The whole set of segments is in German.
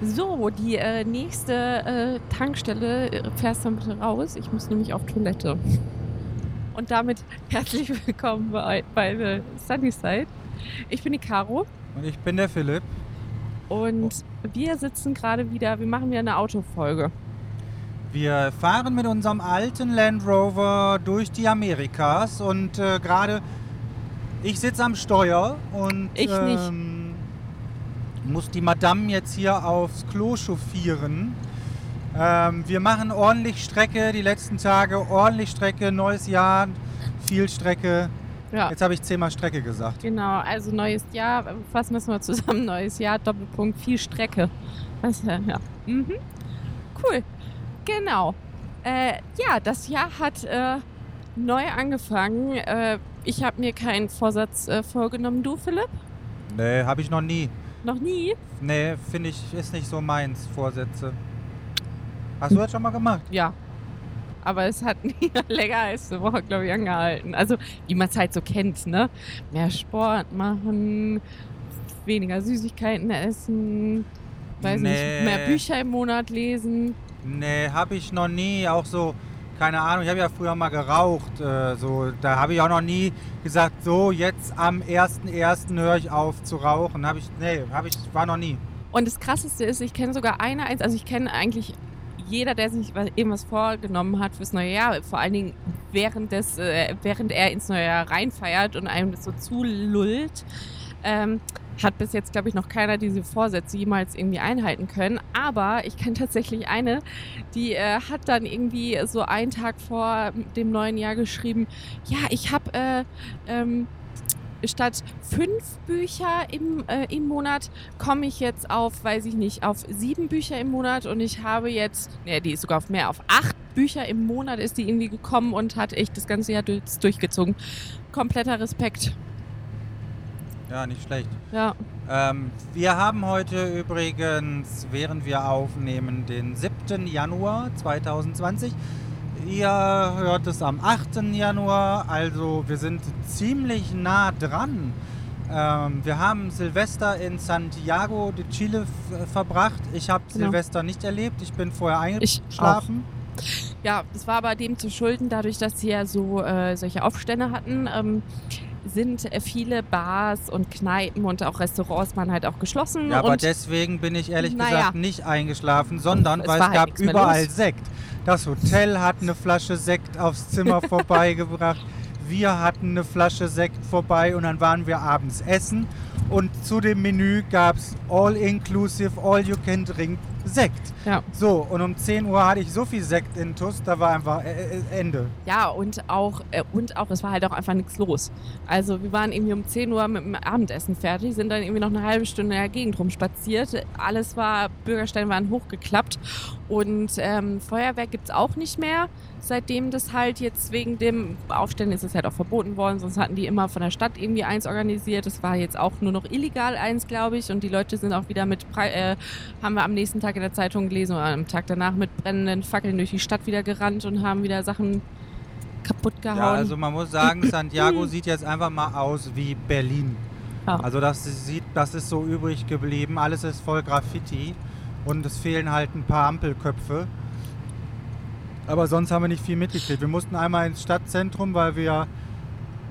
So, die äh, nächste äh, Tankstelle äh, fährst du bitte raus. Ich muss nämlich auf Toilette. Und damit herzlich willkommen bei, bei The Sunnyside. Ich bin die Caro Und ich bin der Philipp. und wir sitzen gerade wieder, wir machen wieder eine Autofolge. Wir fahren mit unserem alten Land Rover durch die Amerikas und äh, gerade ich sitze am Steuer und Ich nicht. Muss die Madame jetzt hier aufs Klo chauffieren. Ähm, wir machen ordentlich Strecke die letzten Tage, ordentlich Strecke, neues Jahr, viel Strecke. Ja. Jetzt habe ich zehnmal Strecke gesagt. Genau, also neues Jahr, fassen wir es mal zusammen, neues Jahr, Doppelpunkt, viel Strecke. Was, äh, ja. Mhm. Cool, genau. Äh, ja, das Jahr hat äh, neu angefangen. Äh, ich habe mir keinen Vorsatz äh, vorgenommen. Du, Philipp? Nee, habe ich noch nie. Noch nie? Nee, finde ich, ist nicht so meins, Vorsätze. Hast du das schon mal gemacht? Ja. Aber es hat nie länger als eine Woche, glaube ich, angehalten. Also, wie man es halt so kennt, ne? Mehr Sport machen, weniger Süßigkeiten essen, weiß Nee. nicht, mehr Bücher im Monat lesen. Nee, habe ich noch nie. Auch so, keine Ahnung, ich habe ja früher mal geraucht. Äh, so, da habe ich auch noch nie gesagt, so jetzt am 1.1. höre ich auf zu rauchen. Habe ich, nee, habe ich, war noch nie. Und das Krasseste ist, ich kenne sogar eine, also ich kenne eigentlich jeder, der sich was- irgendwas vorgenommen hat fürs neue Jahr, vor allen Dingen während, des, äh, während er ins neue Jahr reinfeiert und einem das so zulullt, ähm, hat bis jetzt, glaube ich, noch keiner diese Vorsätze jemals irgendwie einhalten können. Aber ich kenne tatsächlich eine, die äh, hat dann irgendwie so einen Tag vor dem neuen Jahr geschrieben, ja, ich habe äh, ähm, statt fünf Bücher im, äh, im Monat komme ich jetzt auf, weiß ich nicht, auf sieben Bücher im Monat und ich habe jetzt, ne, die ist sogar auf mehr, auf acht Bücher im Monat ist die irgendwie gekommen und hat echt das ganze Jahr durch, durchgezogen. Kompletter Respekt. Ja, nicht schlecht. Ja, Ähm, wir haben heute übrigens, während wir aufnehmen, den 7. Januar 2020. Ihr hört es am 8. Januar, also wir sind ziemlich nah dran. Ähm, wir haben Silvester in Santiago de Chile f- verbracht. Ich habe Genau. Silvester nicht erlebt. Ich bin vorher eingeschlafen. ja, das war aber dem zu schulden, dadurch, dass sie ja so äh, solche Aufstände hatten. Ähm, sind äh, viele Bars und Kneipen und auch Restaurants waren halt auch geschlossen. Ja, aber deswegen bin ich ehrlich Naja. gesagt nicht eingeschlafen, sondern Es weil es halt gab überall los. Sekt. Das Hotel hat eine Flasche Sekt aufs Zimmer vorbeigebracht. Wir hatten eine Flasche Sekt vorbei und dann waren wir abends essen. Und zu dem Menü gab es All-Inclusive, All-You-Can-Drink Sekt. Ja. So, und um 10 Uhr hatte ich so viel Sekt in Tuss, da war einfach äh, äh, Ende. Ja, und auch, äh, und auch, es war halt auch einfach nichts los. Also wir waren irgendwie um 10 Uhr mit dem Abendessen fertig, sind dann irgendwie noch eine halbe Stunde in der Gegend rumspaziert. Alles war, Bürgersteine waren hochgeklappt und ähm, Feuerwerk gibt's auch nicht mehr. Seitdem das halt jetzt wegen dem Aufständen ist es halt auch verboten worden, sonst hatten die immer von der Stadt irgendwie eins organisiert. Das war jetzt auch nur noch illegal eins, glaube ich. Und die Leute sind auch wieder mit, äh, haben wir am nächsten Tag in der Zeitung gelesen oder am Tag danach mit brennenden Fackeln durch die Stadt wieder gerannt und haben wieder Sachen kaputt gehauen. Ja, also man muss sagen, Santiago sieht jetzt einfach mal aus wie Berlin. Ja. Also das sieht, das ist so übrig geblieben. Alles ist voll Graffiti und es fehlen halt ein paar Ampelköpfe. Aber sonst haben wir nicht viel mitgekriegt. Wir mussten einmal ins Stadtzentrum, weil wir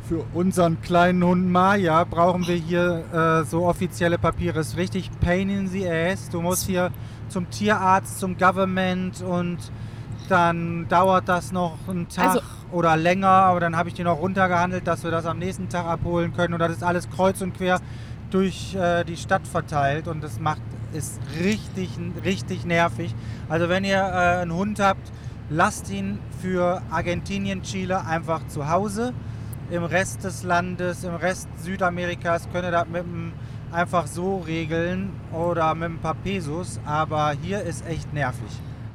für unseren kleinen Hund Maya brauchen wir hier äh, so offizielle Papiere. Es ist richtig pain in the ass. Du musst hier zum Tierarzt, zum Government und dann dauert das noch einen Tag Also- oder länger, aber dann habe ich die noch runtergehandelt, dass wir das am nächsten Tag abholen können und das ist alles kreuz und quer durch äh, die Stadt verteilt und das macht ist richtig richtig nervig. Also wenn ihr äh, einen Hund habt, lasst ihn für Argentinien, Chile einfach zu Hause. Im Rest des Landes, im Rest Südamerikas könnt ihr das mit dem einfach so regeln oder mit ein paar Pesos, aber hier ist echt nervig.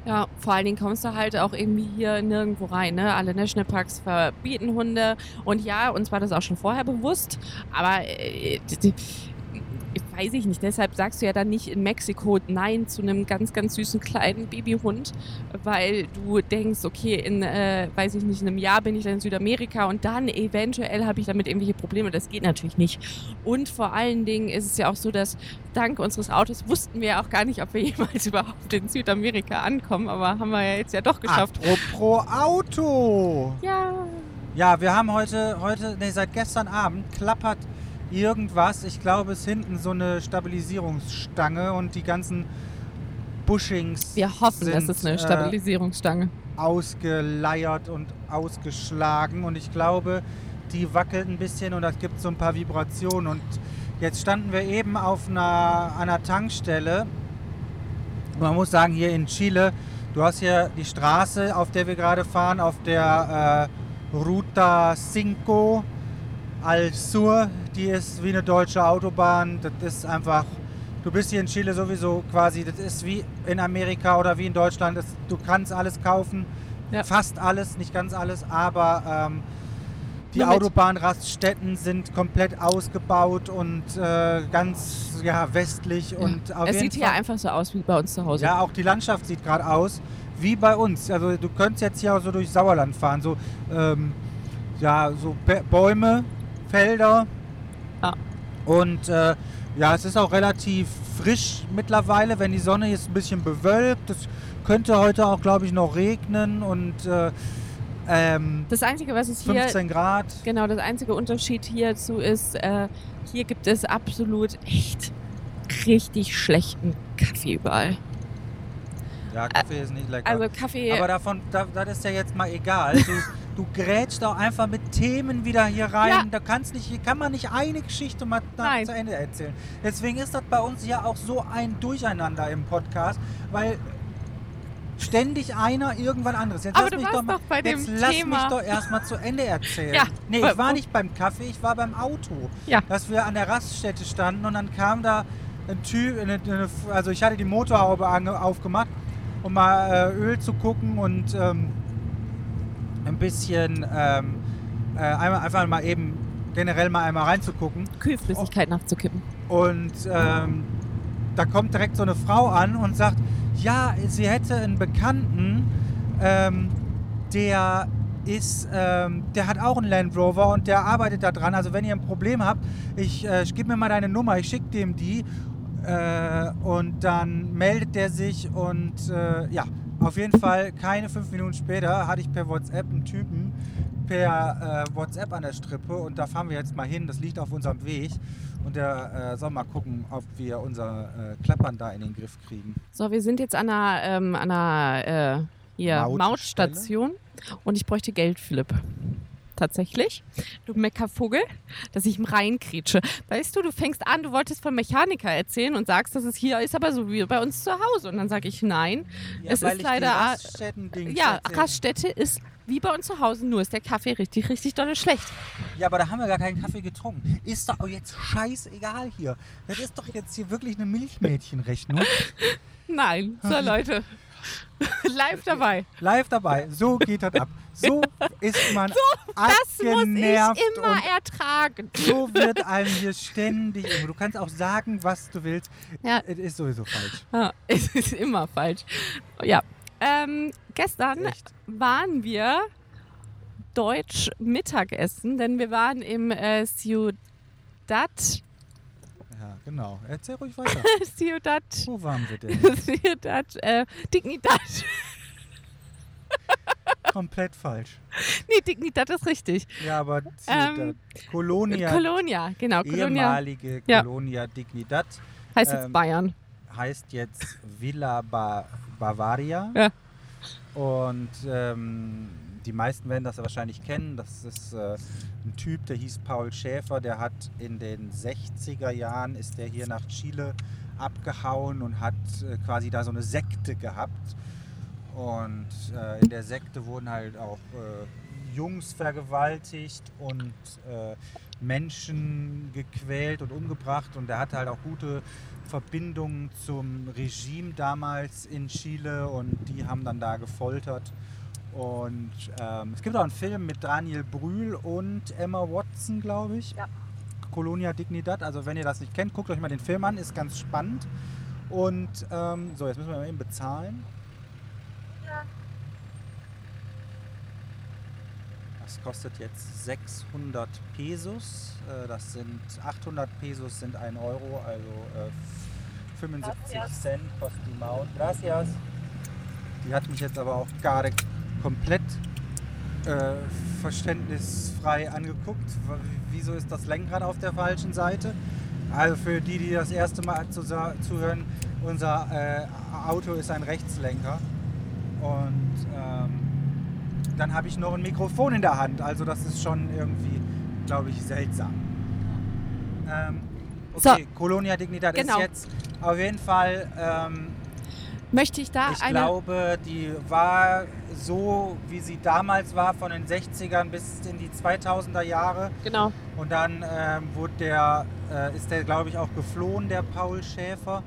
Ja, vor allen Dingen kommst du halt auch irgendwie hier nirgendwo rein. Ne? Alle Nationalparks verbieten Hunde. Und ja, uns war das auch schon vorher bewusst. Aber äh, weiß ich nicht. Deshalb sagst du ja dann nicht in Mexiko Nein zu einem ganz, ganz süßen kleinen Babyhund, weil du denkst, okay, in, äh, weiß ich nicht, in einem Jahr bin ich dann in Südamerika und dann eventuell habe ich damit irgendwelche Probleme. Das geht natürlich nicht. Und vor allen Dingen ist es ja auch so, dass dank unseres Autos wussten wir auch gar nicht, ob wir jemals überhaupt in Südamerika ankommen, aber haben wir ja jetzt ja doch geschafft. Apropos Auto! Ja. Ja, wir haben heute, heute, nee, seit gestern Abend klappert irgendwas. Ich glaube, es ist hinten so eine Stabilisierungsstange und die ganzen Bushings Wir hoffen, sind, das ist eine äh, Stabilisierungsstange. ausgeleiert und ausgeschlagen und ich glaube, die wackelt ein bisschen und es gibt so ein paar Vibrationen und jetzt standen wir eben auf einer, einer Tankstelle. Man muss sagen, hier in Chile, du hast hier die Straße, auf der wir gerade fahren, auf der äh, Ruta 5 al Sur, die ist wie eine deutsche Autobahn. Das ist einfach, du bist hier in Chile sowieso quasi, das ist wie in Amerika oder wie in Deutschland. Das, du kannst alles kaufen, Ja. fast alles, nicht ganz alles, aber ähm, die Nur Autobahnraststätten sind komplett ausgebaut und äh, ganz ja, westlich und auf Es sieht hier Fall- einfach so aus wie bei uns zu Hause. ja, auch die Landschaft sieht gerade aus wie bei uns. Also du könntest jetzt hier auch so durch Sauerland fahren, so ähm, ja, so Bä- Bäume, Felder. Und äh, ja, es ist auch relativ frisch mittlerweile, wenn die Sonne ist ein bisschen bewölkt. Es könnte heute auch, glaube ich, noch regnen und äh, ähm, Das Einzige, was es hier 15 Grad. Genau, das einzige Unterschied hierzu ist, äh, hier gibt es absolut echt richtig schlechten Kaffee überall. Ja, Kaffee ist nicht lecker. Also Kaffee, Aber davon, da, das ist ja jetzt mal egal. Du, grätschst auch einfach mit Themen wieder hier rein. Ja. Da kannst nicht, hier kann man nicht eine Geschichte mal Nein. zu Ende erzählen. Deswegen ist das bei uns ja auch so ein Durcheinander im Podcast, weil ständig einer irgendwann anderes. Jetzt Aber lass mich doch, mal, doch jetzt lass Thema. mich doch erstmal zu Ende erzählen. Ja, nee, ich war nicht beim Kaffee, ich war beim Auto. Ja. Dass wir an der Raststätte standen und dann kam da ein Typ, eine, eine, also ich hatte die Motorhaube aufgemacht, um mal äh, Öl zu gucken und ähm, ein bisschen ähm, äh, einmal, einfach mal eben generell mal einmal reinzugucken. Kühlflüssigkeit nachzukippen. Und ähm, da kommt direkt so eine Frau an und sagt, ja, sie hätte einen Bekannten, ähm, der ist, ähm, der hat auch einen Land Rover und der arbeitet da dran. Also wenn ihr ein Problem habt, ich, äh, ich gib mir mal deine Nummer, ich schicke dem die äh, und dann meldet der sich und äh, ja, auf jeden Fall keine fünf Minuten später hatte ich per WhatsApp einen Typen per äh, WhatsApp an der Strippe und da fahren wir jetzt mal hin. Das liegt auf unserem Weg und der äh, soll mal gucken, ob wir unser äh, Klappern da in den Griff kriegen. So, wir sind jetzt an einer, ähm, an einer äh, hier? Mautstation und ich bräuchte Geld, Philipp. Tatsächlich. Du Meckervogel, dass ich ihm reinkretsche. Weißt du, du fängst an, du wolltest vom Mechaniker erzählen und sagst, dass es hier ist, aber so wie bei uns zu Hause. Und dann sage ich nein. Es weil ist leider- Die Raststätten-Dings Ja, Raststätte ist wie bei uns zu Hause, nur ist der Kaffee richtig, richtig dolle schlecht. Ja, aber da haben wir gar keinen Kaffee getrunken. Ist doch jetzt scheißegal hier. Das ist doch jetzt hier wirklich eine Milchmädchenrechnung. Nein, so Leute, live dabei. Live dabei. So geht das ab. So ist man Das muss ich immer ertragen. so wird einem hier ständig. Du kannst auch sagen, was du willst. Ja. Es ist sowieso falsch. Ja, es ist immer falsch. Ja, ähm, gestern Echt. waren wir deutsch Mittagessen, denn wir waren im äh, Ciudad, Ja, genau. Erzähl ruhig weiter. Ciudad, Wo waren wir denn? Ciudad äh, Dignidad. Komplett falsch. Nee, Dignidad ist richtig. Ja, aber Ähm, Colonia, Colonia, genau. Colonia ehemalige Ja. Colonia Dignidad heißt jetzt ähm, Bayern. heißt jetzt Villa ba Bavaria. Ja. Und ähm, die meisten werden das wahrscheinlich kennen. Das ist äh, ein Typ, der hieß Paul Schäfer. Der hat in den 60er Jahren ist der hier nach Chile abgehauen und hat äh, quasi da so eine Sekte gehabt. Und äh, in der Sekte wurden halt auch äh, Jungs vergewaltigt und äh, Menschen gequält und umgebracht. Und er hatte halt auch gute Verbindungen zum Regime damals in Chile und die haben dann da gefoltert. Und ähm, es gibt auch einen Film mit Daniel Brühl und Emma Watson, glaube ich. Ja. Colonia Dignidad. Also wenn ihr das nicht kennt, guckt euch mal den Film an, ist ganz spannend. Und ähm, so, jetzt müssen wir mal eben bezahlen. Das kostet jetzt 600 Pesos. Äh, Das sind 800 Pesos sind 1 Euro, also äh, 75 Gracias. Cent kostet die Maut. Gracias. Die hat mich jetzt aber auch gerade komplett äh, verständnisfrei angeguckt. Wieso ist das Lenkrad auf der falschen Seite? Also für die, die das erste Mal zu, zuhören, unser äh, Auto ist ein Rechtslenker. Und ähm, dann habe ich noch ein Mikrofon in der Hand. Also das ist schon irgendwie, glaube ich, seltsam. Ähm, So. okay, Colonia Dignidad Genau. ist jetzt auf jeden Fall... Ähm, Möchte ich da ich eine. glaube, die war so, wie sie damals war, von den 60ern bis in die 2000er Jahre. genau. Und dann ähm, wurde der, äh, ist der, glaube ich, auch geflohen, der Paul Schäfer.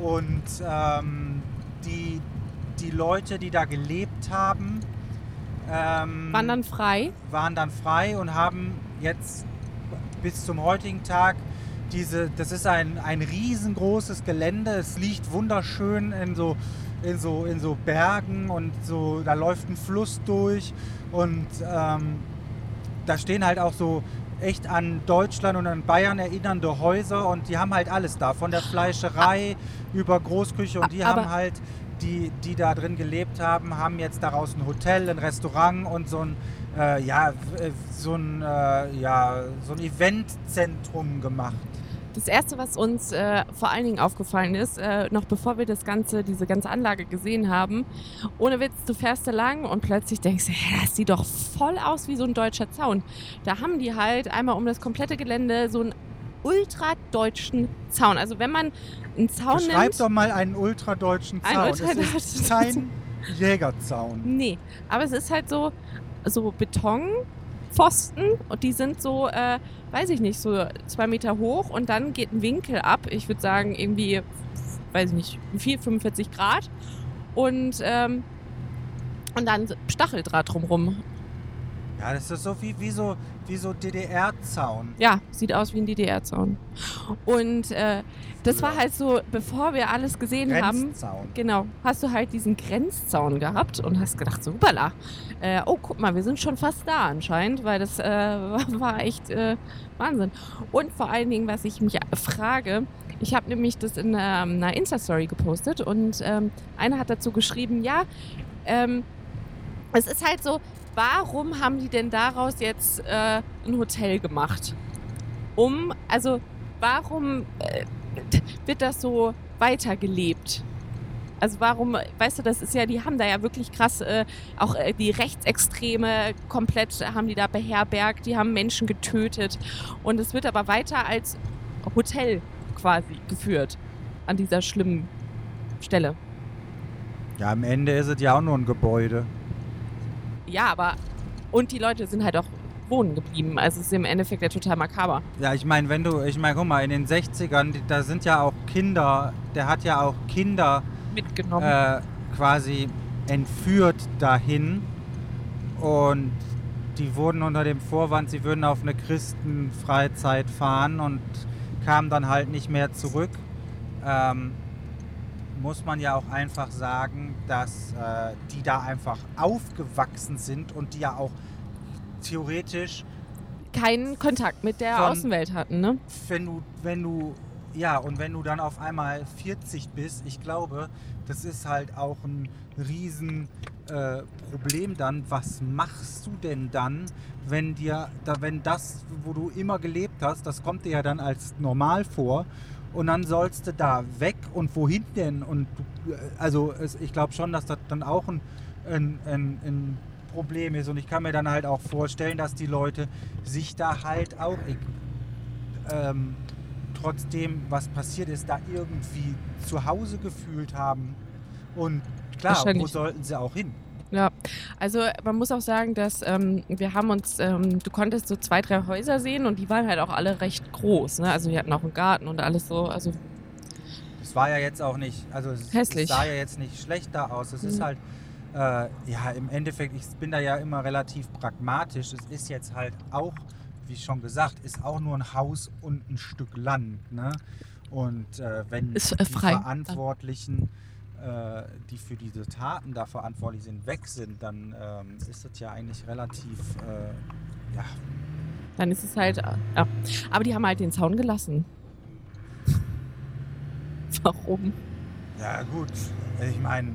Und ähm, die, die Leute, die da gelebt haben, ähm, Waren dann frei. waren dann frei und haben jetzt bis zum heutigen Tag diese, das ist ein, ein riesengroßes Gelände, es liegt wunderschön in so, in so, in so Bergen und so, da läuft ein Fluss durch und ähm, da stehen halt auch so echt an Deutschland und an Bayern erinnernde Häuser und die haben halt alles da, von der Fleischerei über Großküche und die Aber- haben halt, die, die da drin gelebt haben, haben jetzt daraus ein Hotel, ein Restaurant und so ein, äh, ja, äh, so ein, äh, ja, so ein Eventzentrum gemacht. Das erste, was uns äh, vor allen Dingen aufgefallen ist, äh, noch bevor wir das ganze, diese ganze Anlage gesehen haben, ohne Witz, du fährst da lang und plötzlich denkst du, das sieht doch voll aus wie so ein deutscher Zaun. Da haben die halt einmal um das komplette Gelände so einen ultradeutschen Zaun. Also wenn man einen Zaun Beschreib nimmt. doch mal einen ultradeutschen Ein Zaun. es ultradeutschen ist kein Jägerzaun. Nee, aber es ist halt so, so Betonpfosten und die sind so, äh, weiß ich nicht, so zwei Meter hoch und dann geht ein Winkel ab. Ich würde sagen, irgendwie, weiß ich nicht, 4, 45 Grad. Und, ähm, und dann Stacheldraht drumrum. Ja, das ist so wie, wie so, wie so DDR-Zaun. Ja, sieht aus wie ein DDR-Zaun. Und äh, das war halt so, bevor wir alles gesehen haben. Grenzzaun. Genau, hast du halt diesen Grenzzaun gehabt und hast gedacht, so, hoppala, äh, oh, guck mal, wir sind schon fast da anscheinend, weil das äh, war, echt äh, Wahnsinn. Und vor allen Dingen, was ich mich frage, ich habe nämlich das in ähm, einer Insta-Story gepostet und ähm, einer hat dazu geschrieben, ja, ähm, es ist halt so, warum haben die denn daraus jetzt äh, ein Hotel gemacht? Um, also, warum äh, wird das so weitergelebt? Also warum, weißt du, das ist ja, die haben da ja wirklich krass, äh, auch äh, die Rechtsextreme komplett haben die da beherbergt, die haben Menschen getötet und es wird aber weiter als Hotel quasi geführt an dieser schlimmen Stelle. Ja, am Ende ist es ja auch nur ein Gebäude. Ja, aber und die Leute sind halt auch wohnen geblieben. Also es ist im Endeffekt ja total makaber. Ja, ich meine, wenn du, ich meine, guck mal, in den 60ern, die- da sind ja auch Kinder, der hat ja auch Kinder Mitgenommen. äh, quasi entführt dahin und die wurden unter dem Vorwand, sie würden auf eine Christenfreizeit fahren und kamen dann halt nicht mehr zurück. Ähm, muss man ja auch einfach sagen, dass äh, die da einfach aufgewachsen sind und die ja auch theoretisch Keinen Kontakt mit der Von- Außenwelt hatten, ne? wenn du, wenn du, ja, und wenn du dann auf einmal 40 bist, ich glaube, das ist halt auch ein riesen äh, Problem dann. Was machst du denn dann, wenn dir, da, wenn das, wo du immer gelebt hast, das kommt dir ja dann als normal vor und dann sollst du da weg und wohin denn? Und äh, also es, ich glaube schon, dass das dann auch ein, ein, ein, ein Problem ist und ich kann mir dann halt auch vorstellen, dass die Leute sich da halt auch ich, ähm, trotzdem, was passiert ist, da irgendwie zu Hause gefühlt haben. Und klar, wo sollten sie auch hin? Ja, also man muss auch sagen, dass ähm, wir haben uns, ähm, du konntest so zwei, drei Häuser sehen und die waren halt auch alle recht groß. Ne? Also die hatten auch einen Garten und alles so. Also Es war ja jetzt auch nicht, also es, Hässlich. es sah ja jetzt nicht schlecht da aus. Es ist Mhm. halt, äh, ja, im Endeffekt, ich bin da ja immer relativ pragmatisch. Es ist jetzt halt auch, wie schon gesagt, ist auch nur ein Haus und ein Stück Land. Ne? Und äh, wenn Ist, äh, die. Verantwortlichen, äh, die für diese Taten da verantwortlich sind, weg sind, dann ähm, ist das ja eigentlich relativ, äh, ja, Dann ist es halt. Ja. Aber die haben halt den Zaun gelassen. Warum? ja gut. Ich meine,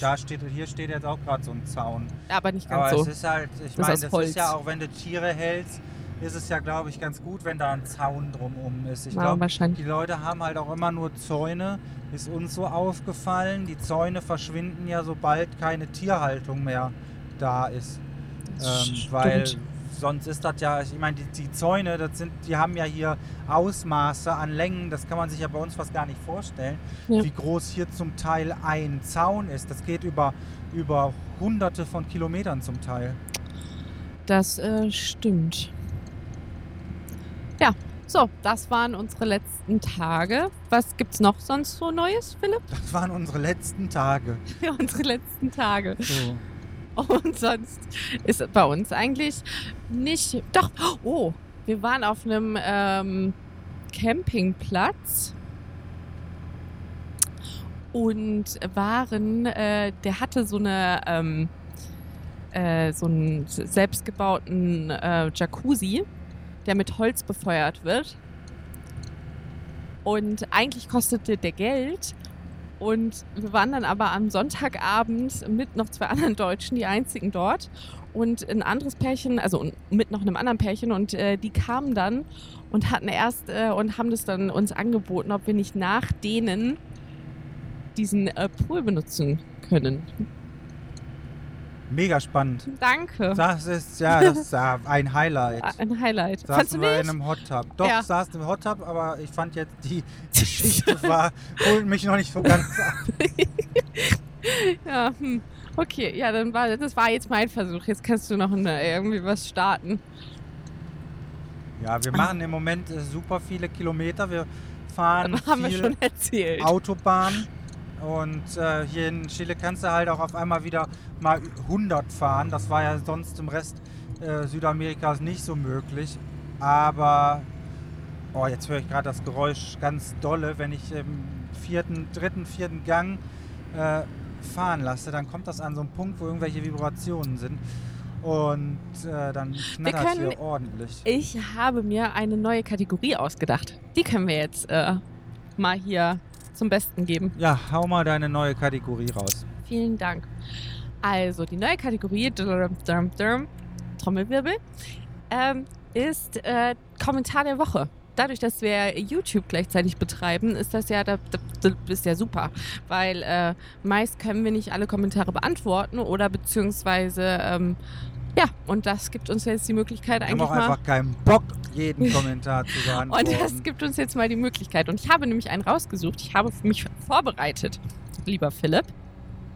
da steht, hier steht jetzt auch gerade so ein Zaun. Aber nicht ganz Aber so. es ist halt, ich meine, das Holz. ist ja auch, wenn du Tiere hältst, ist es ja, glaube ich, ganz gut, wenn da ein Zaun drumherum ist. Ich glaube, die Leute haben halt auch immer nur Zäune. Ist uns so aufgefallen. Die Zäune verschwinden ja, sobald keine Tierhaltung mehr da ist. Ähm, weil sonst ist das ja, ich meine, die, die Zäune, das sind, die haben ja hier Ausmaße an Längen, das kann man sich ja bei uns fast gar nicht vorstellen, Ja. wie groß hier zum Teil ein Zaun ist. Das geht über, über hunderte von Kilometern zum Teil. Das äh, stimmt. Ja, so, das waren unsere letzten Tage. Was gibt's noch sonst so Neues, Philipp? Das waren unsere letzten Tage. Ja, unsere letzten Tage. So. Und sonst ist bei uns eigentlich nicht. Doch, oh, wir waren auf einem ähm, Campingplatz und waren, äh, der hatte so eine, ähm, äh, so einen selbstgebauten äh, Jacuzzi, der mit Holz befeuert wird. Und eigentlich kostete der Geld. Und wir waren dann aber am Sonntagabend mit noch zwei anderen Deutschen, die einzigen dort. Und ein anderes Pärchen, also mit noch einem anderen Pärchen. Und äh, die kamen dann und hatten erst äh, und haben das dann uns angeboten, ob wir nicht nach denen diesen äh, Pool benutzen können. Mega spannend. Danke. Das ist ja, das ist ja ein Highlight. Ein Highlight. Fandst du Saßen wir nicht? in einem Hot Tub. Doch, Ja. saßen im Hot Tub, aber ich fand jetzt die Geschichte war, holt mich noch nicht so ganz ab. Ja, hm. Okay, ja, dann war das war jetzt mein Versuch. Jetzt kannst du noch eine, irgendwie was starten. Ja, wir machen im Moment äh, super viele Kilometer. Wir fahren haben wir viel schon erzählt. Autobahn. Und äh, hier in Chile kannst du halt auch auf einmal wieder mal 100 fahren. Das war ja sonst im Rest äh, Südamerikas nicht so möglich. Aber, oh, jetzt höre ich gerade das Geräusch ganz dolle. Wenn ich im vierten, dritten, vierten Gang äh, fahren lasse, dann kommt das an so einen Punkt, wo irgendwelche Vibrationen sind. Und äh, dann knattert können- hier ordentlich. Ich habe mir eine neue Kategorie ausgedacht. Die können wir jetzt äh, mal hier zum Besten geben. Ja, hau mal deine neue Kategorie raus. Vielen Dank. Also, die neue Kategorie, Trommelwirbel, ähm, ist äh, Kommentar der Woche. Dadurch, dass wir YouTube gleichzeitig betreiben, ist das ja, da, da, das ist ja super. Weil äh, meist können wir nicht alle Kommentare beantworten oder beziehungsweise, ähm, ja, und das gibt uns jetzt die Möglichkeit Wir haben eigentlich auch mal. einfach keinen Bock, jeden Kommentar zu beantworten. Und das gibt uns jetzt mal die Möglichkeit. Und ich habe nämlich einen rausgesucht. Ich habe für mich vorbereitet, lieber Philipp.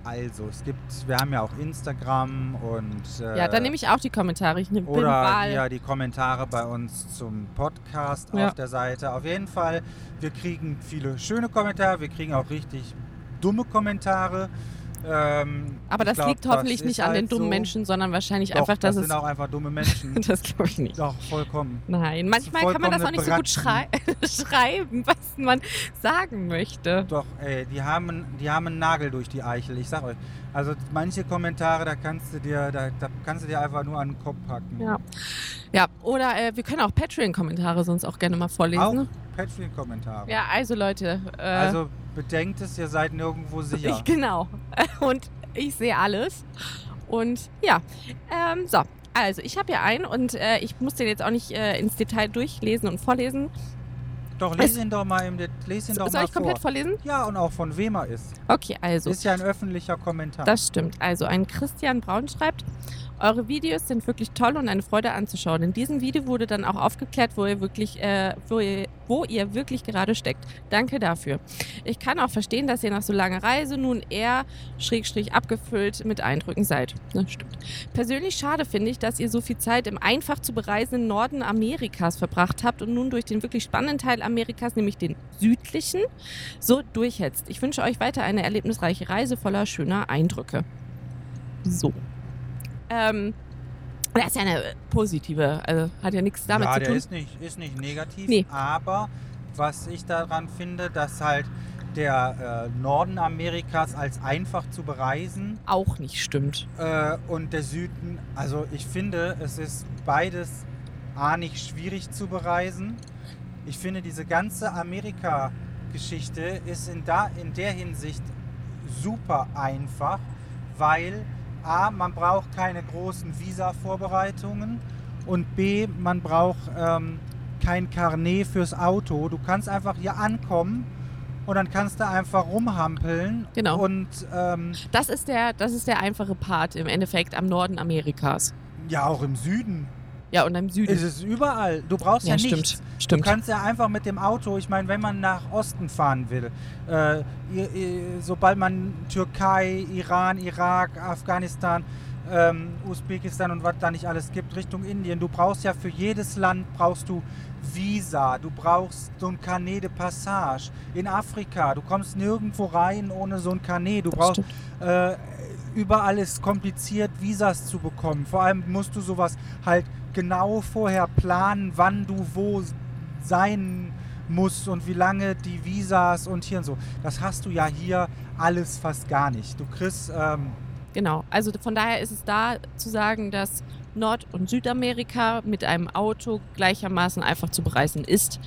Also, es gibt, wir haben ja auch Instagram und äh, Ja, dann nehme ich auch die Kommentare. Ich nehme oder Wahl. ja die Kommentare bei uns zum Podcast Ja. auf der Seite. Auf jeden Fall, wir kriegen viele schöne Kommentare, wir kriegen auch richtig dumme Kommentare. Ähm, Aber das glaub, liegt hoffentlich ist nicht an den halt dummen so. Menschen, sondern wahrscheinlich Doch, einfach, dass das es. sind auch einfach dumme Menschen. das glaube ich nicht. Doch, vollkommen. Nein, manchmal kann man das auch nicht so gut schrei schreiben, was man sagen möchte. Doch, ey, die haben, die haben einen Nagel durch die Eichel, ich sag euch. Also manche Kommentare, da kannst du dir, da, da kannst du dir einfach nur an den Kopf packen. Ja. Ja, oder äh, wir können auch Patreon-Kommentare sonst auch gerne mal vorlesen. Auch Patreon-Kommentare. Ja, also Leute. Äh, Also bedenkt es, ihr seid nirgendwo sicher. Ich, genau. Und ich sehe alles. Und ja, ähm, so. Also, ich habe hier einen und äh, ich muss den jetzt auch nicht äh, ins Detail durchlesen und vorlesen. Doch, Es- lese ihn doch mal, im, lese ihn doch Soll mal ich komplett vor. vorlesen? Ja, und auch von wem er ist. Okay, also. Ist ja ein öffentlicher Kommentar. Das stimmt. Also ein Christian Braun schreibt, eure Videos sind wirklich toll und eine Freude anzuschauen. In diesem Video wurde dann auch aufgeklärt, wo ihr wirklich, äh, wo ihr, wo ihr wirklich gerade steckt. Danke dafür. Ich kann auch verstehen, dass ihr nach so langer Reise nun eher schrägstrich abgefüllt mit Eindrücken seid. Das stimmt. Persönlich schade finde ich, dass ihr so viel Zeit im einfach zu bereisenden Norden Amerikas verbracht habt und nun durch den wirklich spannenden Teil Amerikas, nämlich den südlichen, so durchhetzt. Ich wünsche euch weiter eine erlebnisreiche Reise voller schöner Eindrücke. So. Ähm, Das ist ja eine positive, also hat ja nichts damit ja, zu tun. ist nicht, ist nicht negativ, Nee. aber was ich daran finde, dass halt der äh, Norden Amerikas als einfach zu bereisen Auch nicht stimmt. äh, und der Süden, also ich finde, es ist beides A nicht schwierig zu bereisen. Ich finde, diese ganze Amerika-Geschichte ist in, da, in der Hinsicht super einfach, weil A, man braucht keine großen Visa-Vorbereitungen und B, man braucht ähm, kein Carnet fürs Auto. Du kannst einfach hier ankommen und dann kannst du einfach rumhampeln Genau. und ähm, Das ist der, das ist der einfache Part im Endeffekt am Norden Amerikas. ja auch im Süden. Ja, und im Süden. Es ist überall. Du brauchst ja, ja, nichts. stimmt. Du Stimmt. kannst ja einfach mit dem Auto, ich meine, wenn man nach Osten fahren will, äh, sobald man Türkei, Iran, Irak, Afghanistan, ähm, Usbekistan und was da nicht alles gibt, Richtung Indien, du brauchst ja für jedes Land brauchst du Visa, du brauchst so ein Carnet de Passage. In Afrika, du kommst nirgendwo rein ohne so ein Carnet. Du Das brauchst stimmt. äh, überall ist kompliziert, Visas zu bekommen. Vor allem musst du sowas halt genau vorher planen, wann du wo sein musst und wie lange die Visas und hier und so. Das hast du ja hier alles fast gar nicht. Du kriegst, ähm, Genau. Also von daher ist es da zu sagen, dass Nord- und Südamerika mit einem Auto gleichermaßen einfach zu bereisen ist.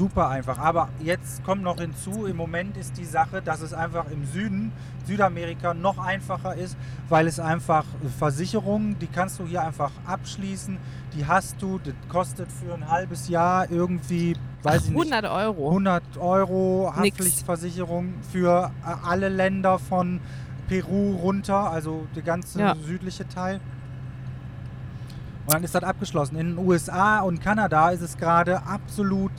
Super einfach. Aber jetzt kommt noch hinzu, im Moment ist die Sache, dass es einfach im Süden, Südamerika, noch einfacher ist, weil es einfach Versicherungen, die kannst du hier einfach abschließen. Die hast du, das kostet für ein halbes Jahr irgendwie, weiß ich nicht, 100 Euro. 100 Euro. Haftpflichtversicherung für äh, alle Länder von Peru runter, also der ganze Ja. südliche Teil. Und dann ist das abgeschlossen. In den USA und Kanada ist es gerade absolut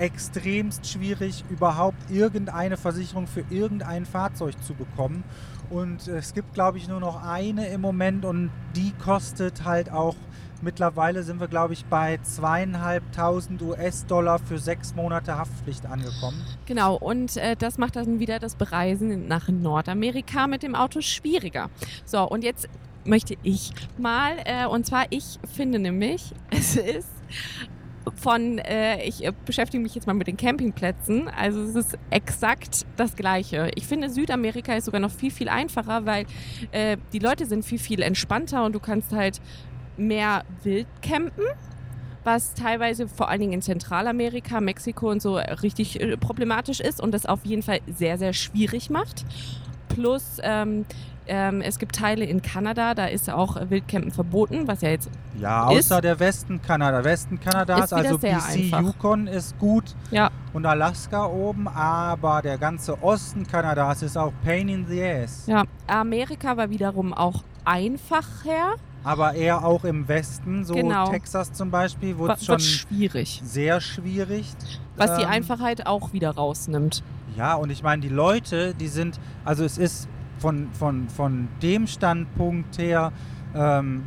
extremst schwierig, überhaupt irgendeine Versicherung für irgendein Fahrzeug zu bekommen. Und es gibt, glaube ich, nur noch eine im Moment und die kostet halt auch, mittlerweile sind wir, glaube ich, bei zweieinhalbtausend US-Dollar für sechs Monate Haftpflicht angekommen. Genau, und äh, das macht dann wieder das Bereisen nach Nordamerika mit dem Auto schwieriger. So, und jetzt möchte ich mal, äh, und zwar ich finde nämlich, es ist von, äh, ich äh, beschäftige mich jetzt mal mit den Campingplätzen, also es ist exakt das Gleiche. Ich finde Südamerika ist sogar noch viel, viel einfacher, weil äh, die Leute sind viel, viel entspannter und du kannst halt mehr wild campen was teilweise vor allen Dingen in Zentralamerika, Mexiko und so richtig äh, problematisch ist und das auf jeden Fall sehr, sehr schwierig macht. Plus ähm, ähm, es gibt Teile in Kanada, da ist auch Wildcampen verboten, was ja jetzt Ja, Ist- außer der Westen Kanada. Westen Kanadas, Ist also sehr BC, einfach. Yukon ist gut Ja. und Alaska oben, aber der ganze Osten Kanadas ist auch Pain in the Ass. ja, Amerika war wiederum auch einfacher, Aber eher auch im Westen, so Genau. Texas zum Beispiel, wurde es schon schwierig, sehr schwierig. was die Ähm, Einfachheit auch wieder rausnimmt. Ja, und ich meine, die Leute, die sind, also es ist von, von, von dem Standpunkt her, ähm,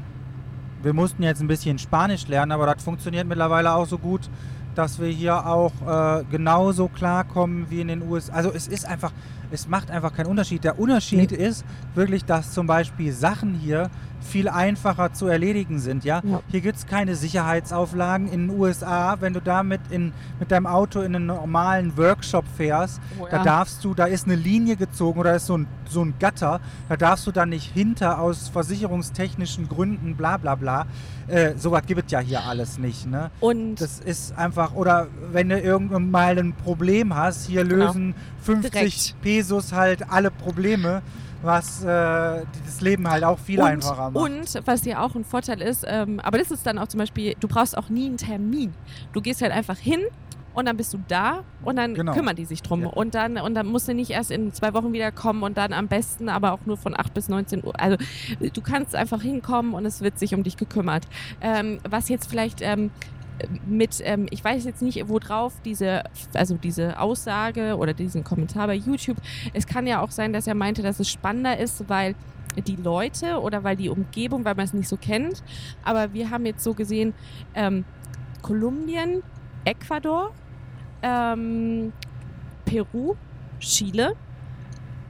wir mussten jetzt ein bisschen Spanisch lernen, aber das funktioniert mittlerweile auch so gut, dass wir hier auch äh, genauso klarkommen wie in den USA. Also es ist einfach, es macht einfach keinen Unterschied. Der Unterschied ist wirklich, dass zum Beispiel Sachen hier viel einfacher zu erledigen sind. Ja? Ja. Hier gibt es keine Sicherheitsauflagen. In den USA, wenn du damit in, mit deinem Auto in einen normalen Workshop fährst, Oh, da darfst du, da ist eine Linie gezogen oder ist so ein, so ein Gatter, da darfst du dann nicht hinter aus versicherungstechnischen Gründen, bla bla bla. Äh, Sowas gibt es ja hier alles nicht. Ne? und Das ist einfach, oder wenn du irgendwann mal ein Problem hast, hier Genau. lösen 50 Direkt. Pesos halt alle Probleme, was äh, das Leben halt auch viel und, einfacher macht. Und was ja auch ein Vorteil ist, ähm, aber das ist dann auch zum Beispiel, du brauchst auch nie einen Termin. Du gehst halt einfach hin und dann bist du da und dann Genau. kümmern die sich drum. Ja. Und, dann, und dann musst du nicht erst in zwei Wochen wieder kommen und dann am besten aber auch nur von 8 bis 19 Uhr. Also du kannst einfach hinkommen und es wird sich um dich gekümmert. Ähm, was jetzt vielleicht ähm, mit, ähm, ich weiß jetzt nicht, wo drauf diese, also diese Aussage oder diesen Kommentar bei YouTube, es kann ja auch sein, dass er meinte, dass es spannender ist, weil die Leute oder weil die Umgebung, weil man es nicht so kennt. Aber wir haben jetzt so gesehen, ähm, Kolumbien, Ecuador, ähm, Peru, Chile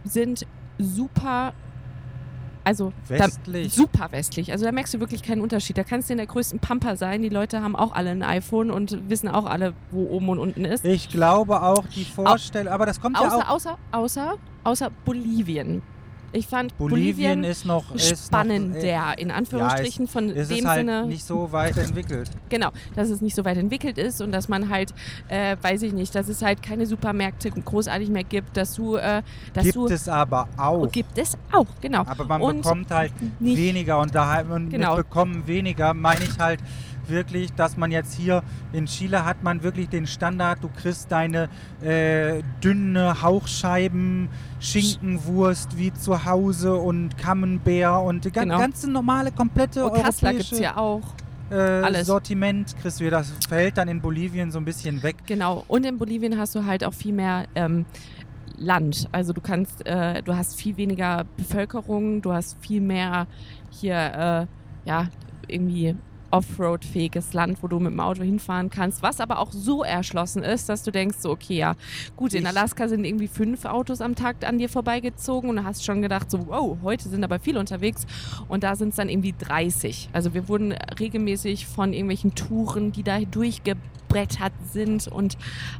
sind super Also da, Westlich. super westlich. Also da merkst du wirklich keinen Unterschied. Da kannst du in der größten Pampa sein. Die Leute haben auch alle ein iPhone und wissen auch alle, wo oben und unten ist. Ich glaube auch die Vorstellung, aber das kommt ja Außer, auch. außer, außer, außer Bolivien. Ich fand Bolivien, Bolivien, ist noch ist spannender, Noch, äh, in Anführungsstrichen, von es dem ist halt Sinne. nicht so weit entwickelt. Genau, dass es nicht so weit entwickelt ist und dass man halt, äh, weiß ich nicht, dass es halt keine Supermärkte großartig mehr gibt, dass du, äh, dass Gibt du es aber auch. gibt es auch, genau. Aber man Und bekommt halt weniger und da und Genau. mit bekommen weniger meine ich halt wirklich, dass man jetzt hier in Chile hat man wirklich den Standard, du kriegst deine äh, dünne Hauchscheiben Schinkenwurst wie zu Hause und Camembert und die Genau. ganze normale komplette Und Kassler gibt es europäische ja auch. äh, alles. Sortiment kriegst du. Das fällt dann in Bolivien so ein bisschen weg. Genau. Und in Bolivien hast du halt auch viel mehr ähm, Land. Also du kannst, äh, du hast viel weniger Bevölkerung, du hast viel mehr hier, äh, ja, irgendwie Offroad-fähiges Land, wo du mit dem Auto hinfahren kannst, was aber auch so erschlossen ist, dass du denkst, so, okay, ja, gut, in Ich- Alaska sind irgendwie fünf Autos am Tag an dir vorbeigezogen und du hast schon gedacht, so, wow, heute sind aber viele unterwegs und da sind es dann irgendwie 30. Also wir wurden regelmäßig von irgendwelchen Touren, die da durchgebrettert sind und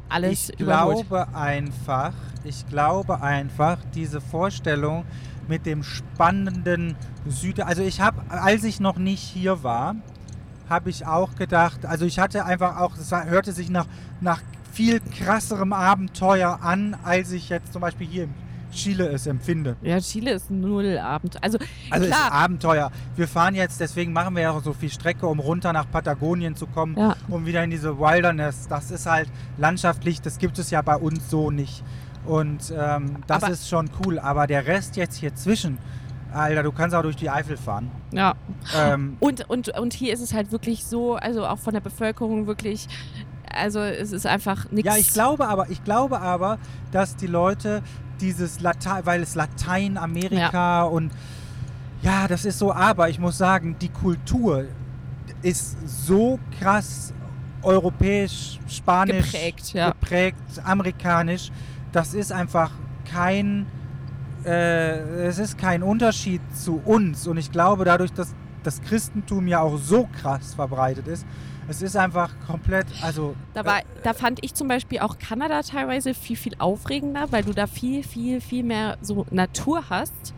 alles ich überholt. glaube einfach, ich glaube einfach, diese Vorstellung mit dem spannenden Süd... Also ich habe, als ich noch nicht hier war, habe ich auch gedacht, also ich hatte einfach auch, es hörte sich nach, nach viel krasserem Abenteuer an, als ich jetzt zum Beispiel hier in Chile es empfinde. Ja, Chile ist null Abend. Also, Also es ist klar, Abenteuer. Wir fahren jetzt, deswegen machen wir ja auch so viel Strecke, um runter nach Patagonien zu kommen, Ja. um wieder in diese Wilderness. Das ist halt landschaftlich, das gibt es ja bei uns so nicht. Und ähm, das Aber- ist schon cool. Aber der Rest jetzt hier zwischen, Alter, du kannst auch durch die Eifel fahren. ja. Ähm, Und, und, und hier ist es halt wirklich so, also auch von der Bevölkerung wirklich, also es ist einfach nichts. ja, ich glaube aber, ich glaube aber, dass die Leute dieses Latein, weil es Lateinamerika und ja, das ist so, aber ich muss sagen, die Kultur ist so krass europäisch, spanisch Geprägt, ja. geprägt, amerikanisch. Das ist einfach kein, äh, es ist kein Unterschied zu uns. Und ich glaube, dadurch, dass das Christentum ja auch so krass verbreitet ist, es ist einfach komplett, also Da, war, da fand ich zum Beispiel auch Kanada teilweise viel, viel aufregender, weil du da viel, viel, viel mehr so Natur hast,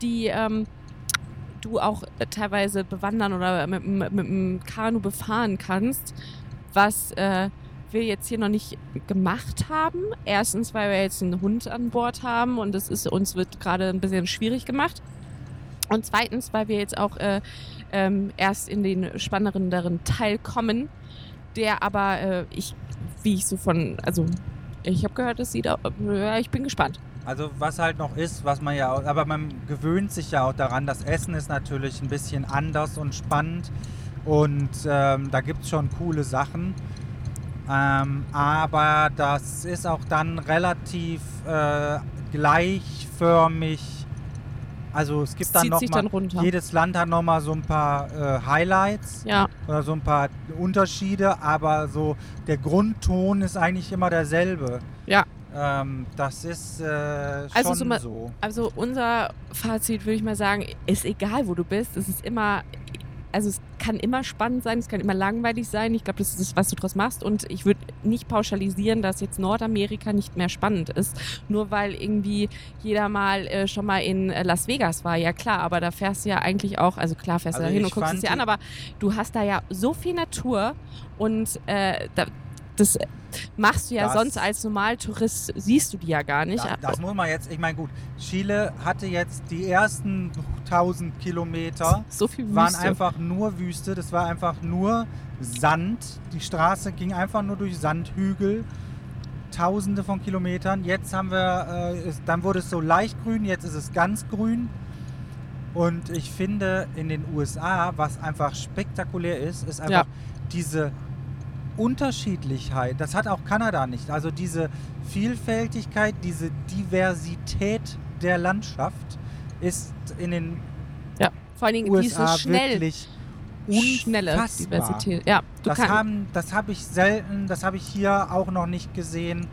die ähm, du auch äh, teilweise bewandern oder mit, dem- mit dem Kanu befahren kannst, was äh, wir jetzt hier noch nicht gemacht haben. Erstens, weil wir jetzt einen Hund an Bord haben und es ist uns wird gerade ein bisschen schwierig gemacht. Und zweitens, weil wir jetzt auch äh, ähm, erst in den spannenderen Teil kommen, der aber äh, ich, wie ich so von, also ich habe gehört, es sieht, au- ja, ich bin gespannt. Also was halt noch ist, was man ja, auch- aber man gewöhnt sich ja auch daran. Das Essen ist natürlich ein bisschen anders und spannend und ähm, da gibt es schon coole Sachen. Ähm, aber das ist auch dann relativ äh, gleichförmig. Also es gibt dann noch sich mal, dann runter. jedes Land hat noch mal so ein paar äh, Highlights Ja, oder so ein paar Unterschiede, aber so der Grundton ist eigentlich immer derselbe. ja. Ähm, das ist äh, Also schon so mal- so. Also unser Fazit würde ich mal sagen, ist egal, wo du bist. Es ist immer, also es kann immer spannend sein, es kann immer langweilig sein. Ich glaube, das ist das, was du draus machst. Und ich würde nicht pauschalisieren, dass jetzt Nordamerika nicht mehr spannend ist, nur weil irgendwie jeder mal äh, schon mal in äh, Las Vegas war. Ja klar, aber da fährst du ja eigentlich auch, also klar fährst du Also da hin und guckst es dir an, aber du hast da ja so viel Natur und äh, da, das machst du ja Das- sonst als Normaltourist, siehst du die ja gar nicht. Da, das muss man jetzt, ich meine gut, Chile hatte jetzt die ersten 1000 Kilometer, so viel waren Wüste. einfach nur Wüste, das war einfach nur Sand. Die Straße ging einfach nur durch Sandhügel, tausende von Kilometern. Jetzt haben wir, äh, ist, dann wurde es so leicht grün, jetzt ist es ganz grün. Und ich finde in den USA, was einfach spektakulär ist, ist einfach Ja. diese Unterschiedlichkeit. Das hat auch Kanada nicht. Also diese Vielfältigkeit, diese Diversität der Landschaft ist in den Vor allen Dingen USA diese schnell, wirklich schnelle unfassbar. Diversität. Ja, Das, haben, das habe ich selten, das habe ich hier auch noch nicht gesehen.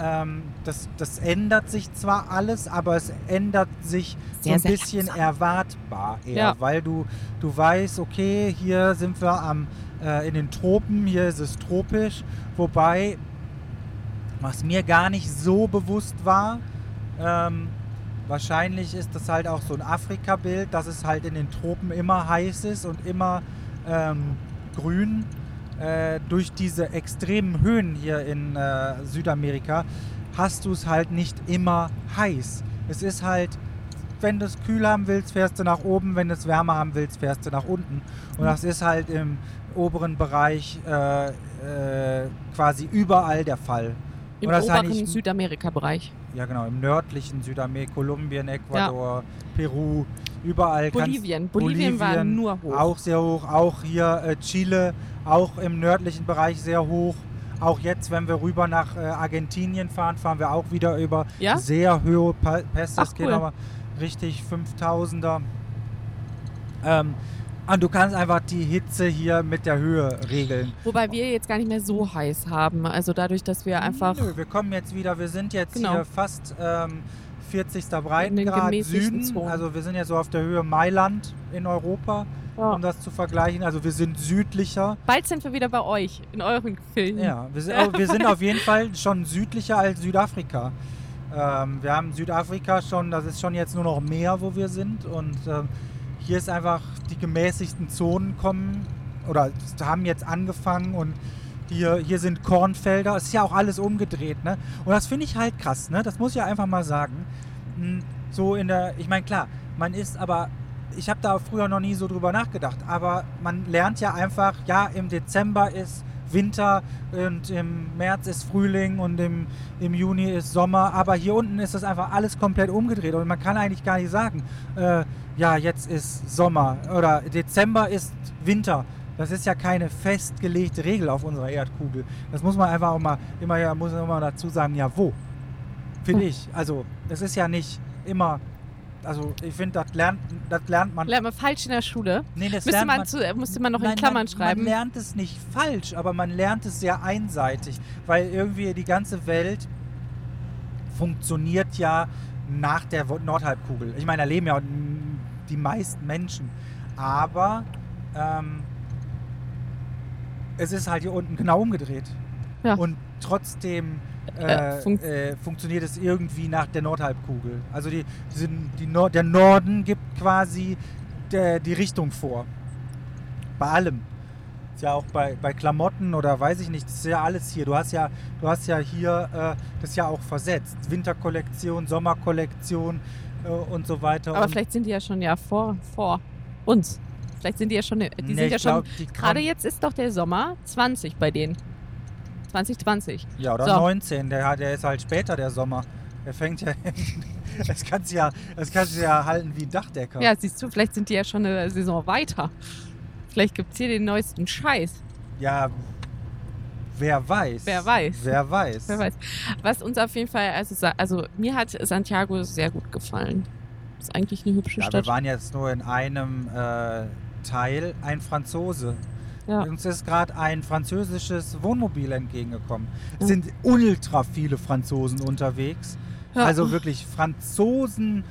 ähm, das, das ändert sich zwar alles, aber es ändert sich Sehr, so ein bisschen langsam. erwartbar eher, Ja. weil du, du weißt, okay, hier sind wir am, in den Tropen, hier ist es tropisch, wobei, was mir gar nicht so bewusst war, ähm, wahrscheinlich ist das halt auch so ein Afrika-Bild, dass es halt in den Tropen immer heiß ist und immer ähm, grün. Äh, durch diese extremen Höhen hier in äh, Südamerika hast du es halt nicht immer heiß. Es ist halt, wenn du es kühl haben willst, fährst du nach oben, wenn du es wärmer haben willst, fährst du nach unten. Und das ist halt im oberen Bereich äh, äh, quasi überall der Fall. Im ist oberen Südamerika-Bereich. Ja, genau, im nördlichen Südamerika, Kolumbien, Ecuador, Peru, überall kannst Bolivien. Bolivien war Bolivien nur hoch. auch sehr hoch, auch hier äh, Chile, auch im nördlichen Bereich sehr hoch. Auch jetzt, wenn wir rüber nach äh, Argentinien fahren, fahren wir auch wieder über Ja? sehr hohe Pässe. Ach, Es geht cool. aber richtig 5000er. Ähm, und du kannst einfach die Hitze hier mit der Höhe regeln. Wobei wir jetzt gar nicht mehr so heiß haben. Also dadurch, dass wir einfach Nö, wir kommen jetzt wieder, wir sind jetzt Genau. hier fast ähm, 40. Breitengrad Süden. Zonen. Also wir sind ja so auf der Höhe Mailand in Europa, Ja. um das zu vergleichen. Also wir sind südlicher. Bald sind wir wieder bei euch in euren Filmen. Ja, wir sind, wir sind auf jeden Fall schon südlicher als Südafrika. Ähm, wir haben Südafrika schon, das ist schon jetzt nur noch Meer, wo wir sind. Und ähm, hier ist einfach die gemäßigten Zonen kommen oder haben jetzt angefangen und hier, hier sind Kornfelder. Es ist ja auch alles umgedreht. Ne? Und das finde ich halt krass. Ne? Das muss ich ja einfach mal sagen. Hm, So in der, ich meine, klar, man ist aber, ich habe da früher noch nie so drüber nachgedacht, aber man lernt ja einfach, ja, im Dezember ist Winter und im März ist Frühling und im, im Juni ist Sommer, aber hier unten ist das einfach alles komplett umgedreht und man kann eigentlich gar nicht sagen, äh, ja, jetzt ist Sommer oder Dezember ist Winter. Das ist ja keine festgelegte Regel auf unserer Erdkugel. Das muss man einfach auch mal immer, muss man immer dazu sagen, ja, wo? Finde Hm. ich. Also, es ist ja nicht immer, also ich finde, das lernt, das lernt man. Lernt man falsch in der Schule. Nee, das Müsste lernt man, man zu, äh, musste man noch Nein, in Klammern man, schreiben. Man lernt es nicht falsch, aber man lernt es sehr einseitig, weil irgendwie die ganze Welt funktioniert ja nach der Nordhalbkugel. Ich meine, da leben ja die meisten Menschen, aber ähm, es ist halt hier unten genau umgedreht. Ja. Und trotzdem Äh, äh, funkt- äh, funktioniert es irgendwie nach der Nordhalbkugel. Also die, die die Nord, der Norden gibt quasi der, die Richtung vor. Bei allem. Ist ja auch bei, bei Klamotten oder weiß ich nicht, das ist ja alles hier. Du hast ja, du hast ja hier äh, das ja auch versetzt. Winterkollektion, Sommerkollektion äh, und so weiter. Aber vielleicht sind die ja schon ja vor, vor uns. Vielleicht sind die ja schon, die Nee, sind ja schon, glaub, die gerade jetzt ist doch der Sommer 20 bei denen. 2020. Ja, oder So. 19, der, der ist halt später der Sommer. Der fängt ja, das kannst du ja, das kannst du ja halten wie ein Dachdecker. Ja, siehst du, vielleicht sind die ja schon eine Saison weiter. Vielleicht gibt es hier den neuesten Scheiß. Ja, wer weiß. Wer weiß. Wer weiß. Wer weiß. Was uns auf jeden Fall, also, also mir hat Santiago sehr gut gefallen. Ist eigentlich eine hübsche Ja, wir Stadt. waren jetzt nur in einem äh, Teil ein Franzose. Ja. Uns ist gerade ein französisches Wohnmobil entgegengekommen. Es Ja. sind ultra viele Franzosen unterwegs. Ja. Also wirklich Franzosen.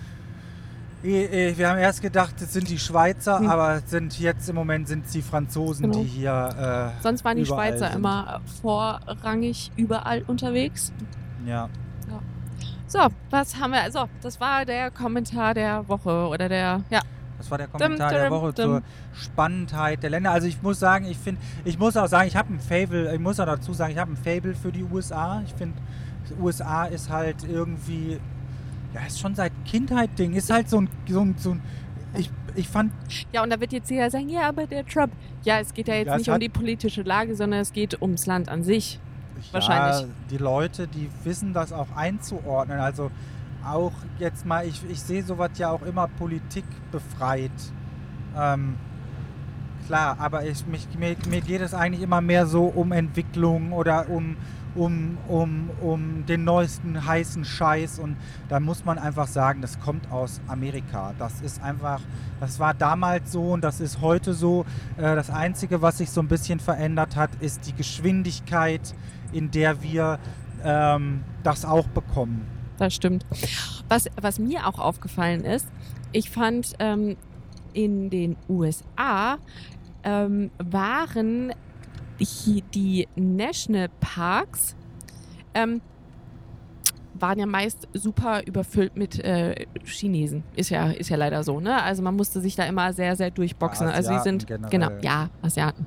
Eh, eh, Wir haben erst gedacht, es sind die Schweizer, Hm. aber sind jetzt im Moment sind es die Franzosen, Genau. die hier. Sonst waren die Schweizer sind. immer vorrangig überall unterwegs. Äh, ja. So, was haben wir? Also, das war der Kommentar der Woche oder der, ja, Das war der Kommentar der dum, Woche dum. zur Spannendheit der Länder. Also ich muss sagen, ich finde, ich muss auch sagen, ich habe ein Fable, ich muss auch dazu sagen, ich habe ein Fable für die USA. Ich finde, USA ist halt irgendwie, ja, ist schon seit Kindheit Ding. Ist halt so ein, so ein, so ein ich, ich fand, Ja, und da wird jetzt jeder sagen, ja, aber der Trump. Ja, es geht ja jetzt Ja, nicht um die politische Lage, sondern es geht ums Land an sich. ja, Wahrscheinlich. die Leute, die wissen das auch einzuordnen. Also auch jetzt mal, ich, ich sehe sowas ja auch immer Politik befreit. Ähm, klar, aber ich, mich, mir, mir geht es eigentlich immer mehr so um Entwicklung oder um, um, um, um den neuesten heißen Scheiß und da muss man einfach sagen, das kommt aus Amerika. Das ist einfach, das war damals so und das ist heute so. Äh, Das Einzige, was sich so ein bisschen verändert hat, ist die Geschwindigkeit, in der wir ähm, das auch bekommen. Das stimmt. Was, was mir auch aufgefallen ist, ich fand ähm, in den USA ähm, waren die, die Nationalparks ähm, waren ja meist super überfüllt mit äh, Chinesen. Ist ja, ist ja leider so, ne? Also man musste sich da immer sehr, sehr durchboxen. also sie sind generell. genau, ja, Asiaten.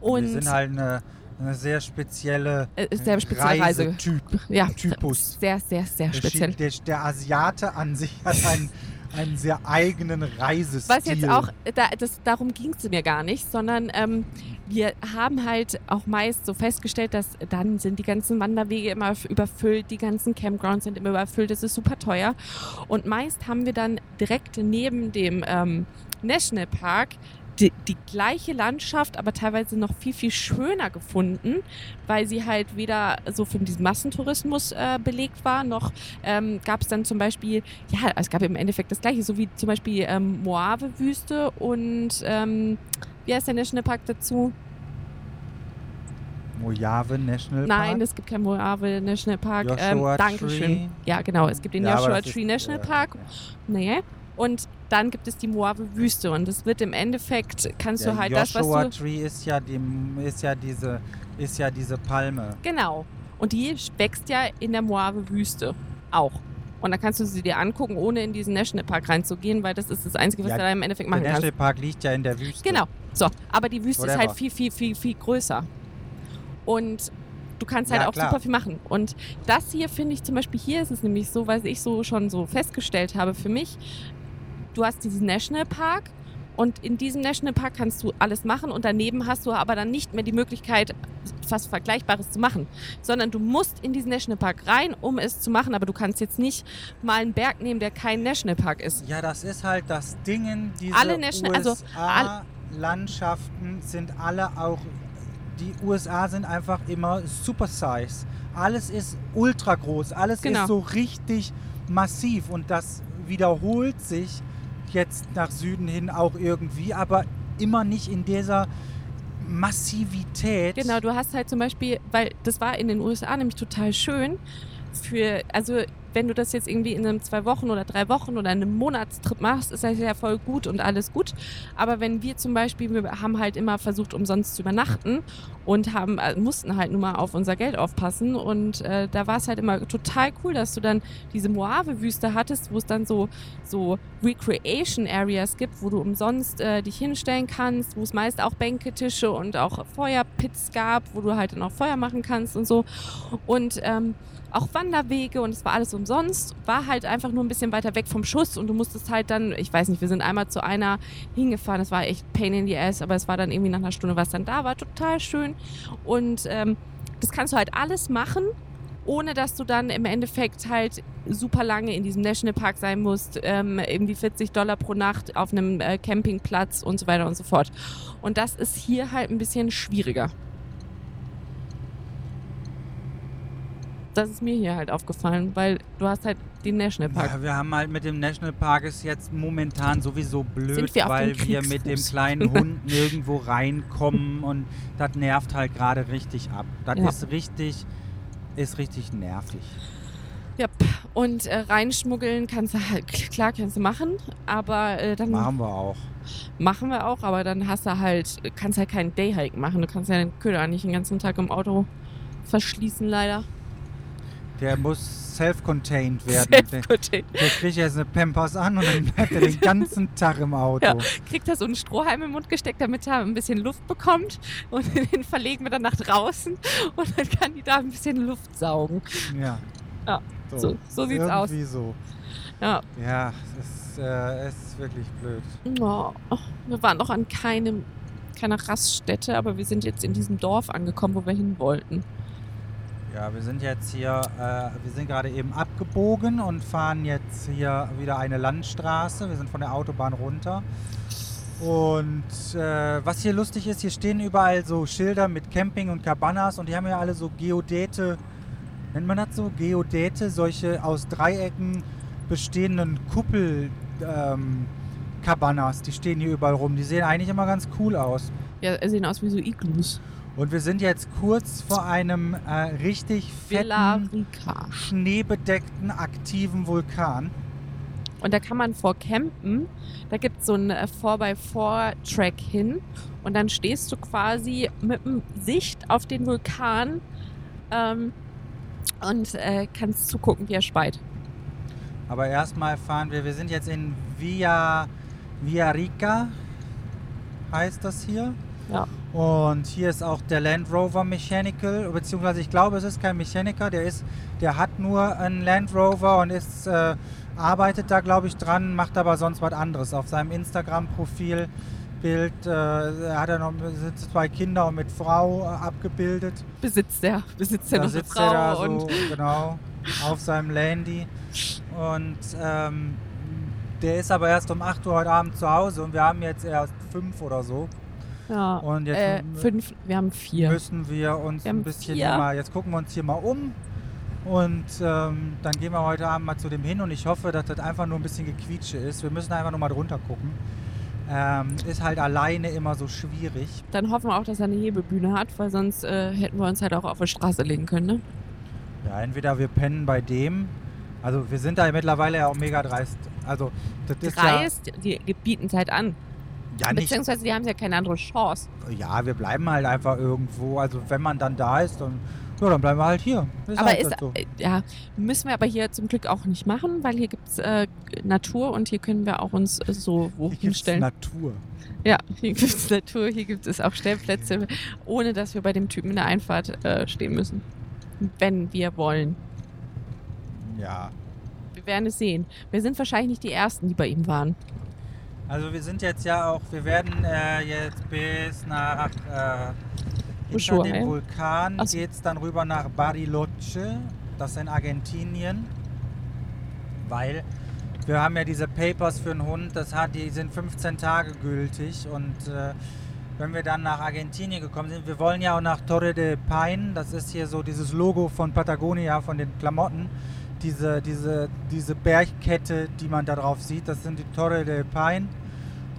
Und die sind halt eine, eine sehr spezielle äh, sehr spezielle Reise. Reisetyp. ja, Typus. sehr, sehr, sehr Der, speziell. Der, der Asiate an sich hat einen, einen sehr eigenen Reisestil. Was jetzt auch, da, das, darum ging es mir gar nicht, sondern ähm, wir haben halt auch meist so festgestellt, dass dann sind die ganzen Wanderwege immer überfüllt, die ganzen Campgrounds sind immer überfüllt, das ist super teuer. Und meist haben wir dann direkt neben dem ähm, Nationalpark die, die gleiche Landschaft, aber teilweise noch viel, viel schöner gefunden, weil sie halt weder so von diesem Massentourismus äh, belegt war, noch ähm, gab es dann zum Beispiel, ja, es gab im Endeffekt das gleiche, so wie zum Beispiel ähm, Moave-Wüste und ähm, wie heißt der Nationalpark dazu? Mojave National Nein, Park. es gibt keinen Moave Nationalpark. Joshua ähm, Dankeschön. Tree. Ja, genau, es gibt den Ja, Joshua Tree äh, Nationalpark. Nee. Und dann gibt es die Moave-Wüste und es wird im Endeffekt, kannst Der du halt das, Joshua was du... Tree ist ja, die, ist, ja diese, ist ja diese Palme. Genau. Und die wächst ja in der Moave-Wüste auch. Und da kannst du sie dir angucken, ohne in diesen Nationalpark reinzugehen, weil das ist das Einzige, was Ja, du da im Endeffekt Der machen kannst. Nationalpark liegt ja in der Wüste. Genau. So, aber die Wüste ist Whatever. halt viel, viel, viel, viel größer. Und du kannst halt Ja, auch klar. super viel machen. Und das hier finde ich zum Beispiel, hier ist es nämlich so, was ich so schon so festgestellt habe für mich. Du hast diesen Nationalpark und in diesem Nationalpark kannst du alles machen und daneben hast du aber dann nicht mehr die Möglichkeit, was Vergleichbares zu machen, sondern du musst in diesen Nationalpark rein, um es zu machen, aber du kannst jetzt nicht mal einen Berg nehmen, der kein Nationalpark ist. Ja, das ist halt das Ding. Diese Alle National- also USA-Landschaften sind alle auch. Die USA sind einfach immer super size. Alles ist ultra groß. Alles Genau. ist so richtig massiv. Und das wiederholt sich jetzt nach Süden hin auch irgendwie, aber immer nicht in dieser Massivität. Genau, du hast halt zum Beispiel, weil das war in den USA nämlich total schön für, also wenn du das jetzt irgendwie in einem zwei Wochen oder drei Wochen oder einem Monatstrip machst, ist das ja voll gut und alles gut. Aber wenn wir zum Beispiel, wir haben halt immer versucht, umsonst zu übernachten und haben, äh, mussten halt nur mal auf unser Geld aufpassen und äh, da war es halt immer total cool, dass du dann diese Moave-Wüste hattest, wo es dann so, so Recreation Areas gibt, wo du umsonst äh, dich hinstellen kannst, wo es meist auch Bänke, Tische und auch Feuerpits gab, wo du halt dann auch Feuer machen kannst und so. Und ähm, auch Wanderwege und es war alles umsonst, war halt einfach nur ein bisschen weiter weg vom Schuss und du musstest halt dann, ich weiß nicht, wir sind einmal zu einer hingefahren, es war echt pain in the ass, aber es war dann irgendwie nach einer Stunde, was dann da war, total schön und ähm, das kannst du halt alles machen, ohne dass du dann im Endeffekt halt super lange in diesem Nationalpark sein musst, ähm, irgendwie 40 Dollar pro Nacht auf einem äh, Campingplatz und so weiter und so fort. Und das ist hier halt ein bisschen schwieriger. Das ist mir hier halt aufgefallen, weil du hast halt den Nationalpark. Ja, wir haben halt mit dem Nationalpark ist jetzt momentan sowieso blöd, wir weil wir mit dem kleinen Hund nirgendwo reinkommen und das nervt halt gerade richtig ab. Das Ja. ist richtig, ist richtig nervig. Ja, und äh, reinschmuggeln kannst du halt, klar kannst du machen, aber äh, dann Machen wir auch. machen wir auch, aber dann hast du halt, kannst halt keinen Dayhike machen. Du kannst ja den Köder nicht den ganzen Tag im Auto verschließen, leider. Der muss self-contained werden. Der, Self-contained. der kriegt jetzt eine Pampers an und dann bleibt er den ganzen Tag im Auto. Ja. Kriegt er so einen Strohhalm im Mund gesteckt, damit er ein bisschen Luft bekommt. Und den verlegen wir dann nach draußen und dann kann die da ein bisschen Luft saugen. Ja. Ja, So, so sieht's aus. So. Ja. Ja, es ist, äh, es ist wirklich blöd. Oh, wir waren noch an keinem, keiner Raststätte, aber wir sind jetzt in diesem Dorf angekommen, wo wir hin wollten. Ja, wir sind jetzt hier, äh, wir sind gerade eben abgebogen und fahren jetzt hier wieder eine Landstraße. Wir sind von der Autobahn runter. Und äh, was hier lustig ist, hier stehen überall so Schilder mit Camping und Cabanas und die haben ja alle so Geodäte, nennt man das so? Geodäte, solche aus Dreiecken bestehenden Kuppel ähm, Cabanas, die stehen hier überall rum. Die sehen eigentlich immer ganz cool aus. Ja, sehen aus wie so Iglus. Und wir sind jetzt kurz vor einem äh, richtig fetten, schneebedeckten, aktiven Vulkan. Und da kann man vor campen. Da gibt es so einen äh, 4x4-Track hin. Und dann stehst du quasi mit dem Sicht auf den Vulkan ähm, und äh, kannst zugucken, wie er speit. Aber erstmal fahren wir, wir sind jetzt in Villa, Villa Rica, heißt das hier. Ja. Und hier ist auch der Land Rover Mechanical, beziehungsweise ich glaube, es ist kein Mechaniker, der ist, der hat nur einen Land Rover und ist, äh, arbeitet da, glaube ich, dran, macht aber sonst was anderes. Auf seinem Instagram-Profil Bild äh, hat er noch zwei Kinder und mit Frau äh, abgebildet. Besitzt der, besitzt der da noch eine sitzt er da Frau so, und genau, auf seinem Landy. Und ähm, der ist aber erst um 8 Uhr heute Abend zu Hause und wir haben jetzt erst 5 oder so. Ja, Und jetzt äh, fünf, wir haben vier. müssen wir uns Wir ein bisschen vier. mal, jetzt gucken wir uns hier mal um. Und ähm, dann gehen wir heute Abend mal zu dem hin und ich hoffe, dass das einfach nur ein bisschen Gequietsche ist. Wir müssen einfach nur mal drunter gucken. Ähm, ist halt alleine immer so schwierig. Dann hoffen wir auch, dass er eine Hebebühne hat, weil sonst äh, hätten wir uns halt auch auf die Straße legen können. Ne? Ja, entweder wir pennen bei dem. Also wir sind da mittlerweile ja auch mega dreist. Also das ist Dreist, die, die bieten es halt an. Ja, ja nicht. Beziehungsweise die haben ja keine andere Chance. Ja, wir bleiben halt einfach irgendwo. Also wenn man dann da ist, dann, ja, dann bleiben wir halt hier. aber halt ist, halt so. äh, ja, müssen wir aber hier zum Glück auch nicht machen, weil hier gibt es äh, Natur und hier können wir auch uns äh, so wo Hier gibt's hinstellen. Natur. Ja, hier gibt es Natur, hier gibt es auch Stellplätze, ohne dass wir bei dem Typen in der Einfahrt äh, stehen müssen. Wenn wir wollen. Ja. Wir werden es sehen. Wir sind wahrscheinlich nicht die Ersten, die bei ihm waren. Also wir sind jetzt ja auch, wir werden äh, jetzt bis nach äh, hinter dem Vulkan Ach so. geht es dann rüber nach Bariloche, das ist in Argentinien, weil wir haben ja diese Papers für einen Hund, das hat, die sind 15 Tage gültig und äh, wenn wir dann nach Argentinien gekommen sind, wir wollen ja auch nach Torre de Paine, das ist hier so dieses Logo von Patagonia, von den Klamotten, diese, diese, diese Bergkette, die man da drauf sieht, das sind die Torre de Paine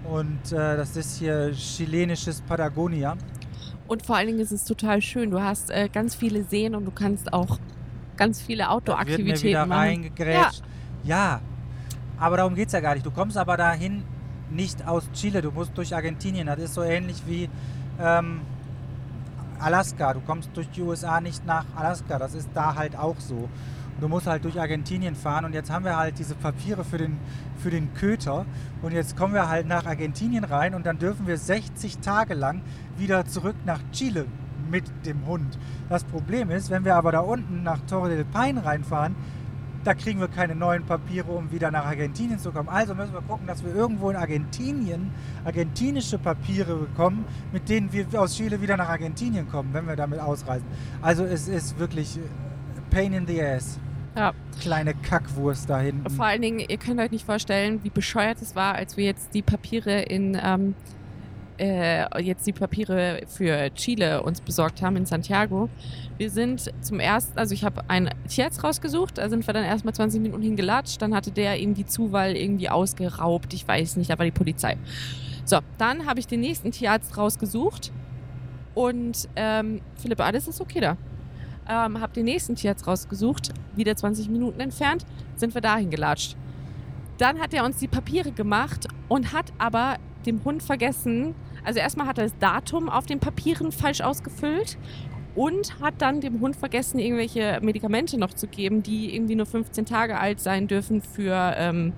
und äh, das ist hier chilenisches Patagonia. Und vor allen Dingen ist es total schön. Du hast äh, ganz viele Seen und du kannst auch ganz viele Outdoor-Aktivitäten wieder machen. reingegrätscht. Ja. aber darum geht es ja gar nicht. Du kommst aber dahin nicht aus Chile, du musst durch Argentinien. Das ist so ähnlich wie ähm, Alaska. Du kommst durch die USA nicht nach Alaska. Das ist da halt auch so. Du musst halt durch Argentinien fahren und jetzt haben wir halt diese Papiere für den, für den Köter und jetzt kommen wir halt nach Argentinien rein und dann dürfen wir 60 Tage lang wieder zurück nach Chile mit dem Hund. Das Problem ist, wenn wir aber da unten nach Torre del Paine reinfahren, da kriegen wir keine neuen Papiere, um wieder nach Argentinien zu kommen. Also müssen wir gucken, dass wir irgendwo in Argentinien argentinische Papiere bekommen, mit denen wir aus Chile wieder nach Argentinien kommen, wenn wir damit ausreisen. Also es ist wirklich Pain in the ass. Ja. Kleine Kackwurst da hinten. Vor allen Dingen, ihr könnt euch nicht vorstellen, wie bescheuert es war, als wir jetzt die Papiere in ähm, äh, jetzt die Papiere für Chile uns besorgt haben in Santiago. Wir sind zum ersten, also ich habe einen Tierarzt rausgesucht, da sind wir dann erstmal 20 Minuten hingelatscht, dann hatte der irgendwie Zuwahl irgendwie ausgeraubt, ich weiß nicht, da war die Polizei. So, dann habe ich den nächsten Tierarzt rausgesucht und ähm, Philipp, alles ist okay da. Ähm, habe den nächsten Tierarzt rausgesucht, wieder 20 Minuten entfernt, sind wir dahin gelatscht. Dann hat er uns die Papiere gemacht und hat aber dem Hund vergessen, also erstmal hat er das Datum auf den Papieren falsch ausgefüllt und hat dann dem Hund vergessen, irgendwelche Medikamente noch zu geben, die irgendwie nur 15 Tage alt sein dürfen für, ähm,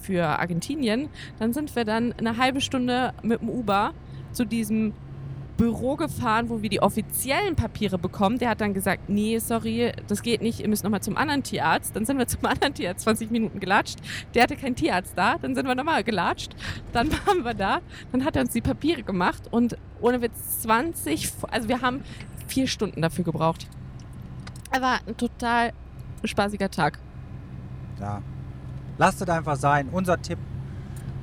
für Argentinien. Dann sind wir dann eine halbe Stunde mit dem Uber zu diesem Büro gefahren, wo wir die offiziellen Papiere bekommen. Der hat dann gesagt, nee, sorry, das geht nicht, ihr müsst nochmal zum anderen Tierarzt. Dann sind wir zum anderen Tierarzt 20 Minuten gelatscht. Der hatte keinen Tierarzt da. Dann sind wir nochmal gelatscht. Dann waren wir da. Dann hat er uns die Papiere gemacht und ohne Witz 20, also wir haben vier Stunden dafür gebraucht. Er war ein total spaßiger Tag. Ja. Lasst es einfach sein. Unser Tipp,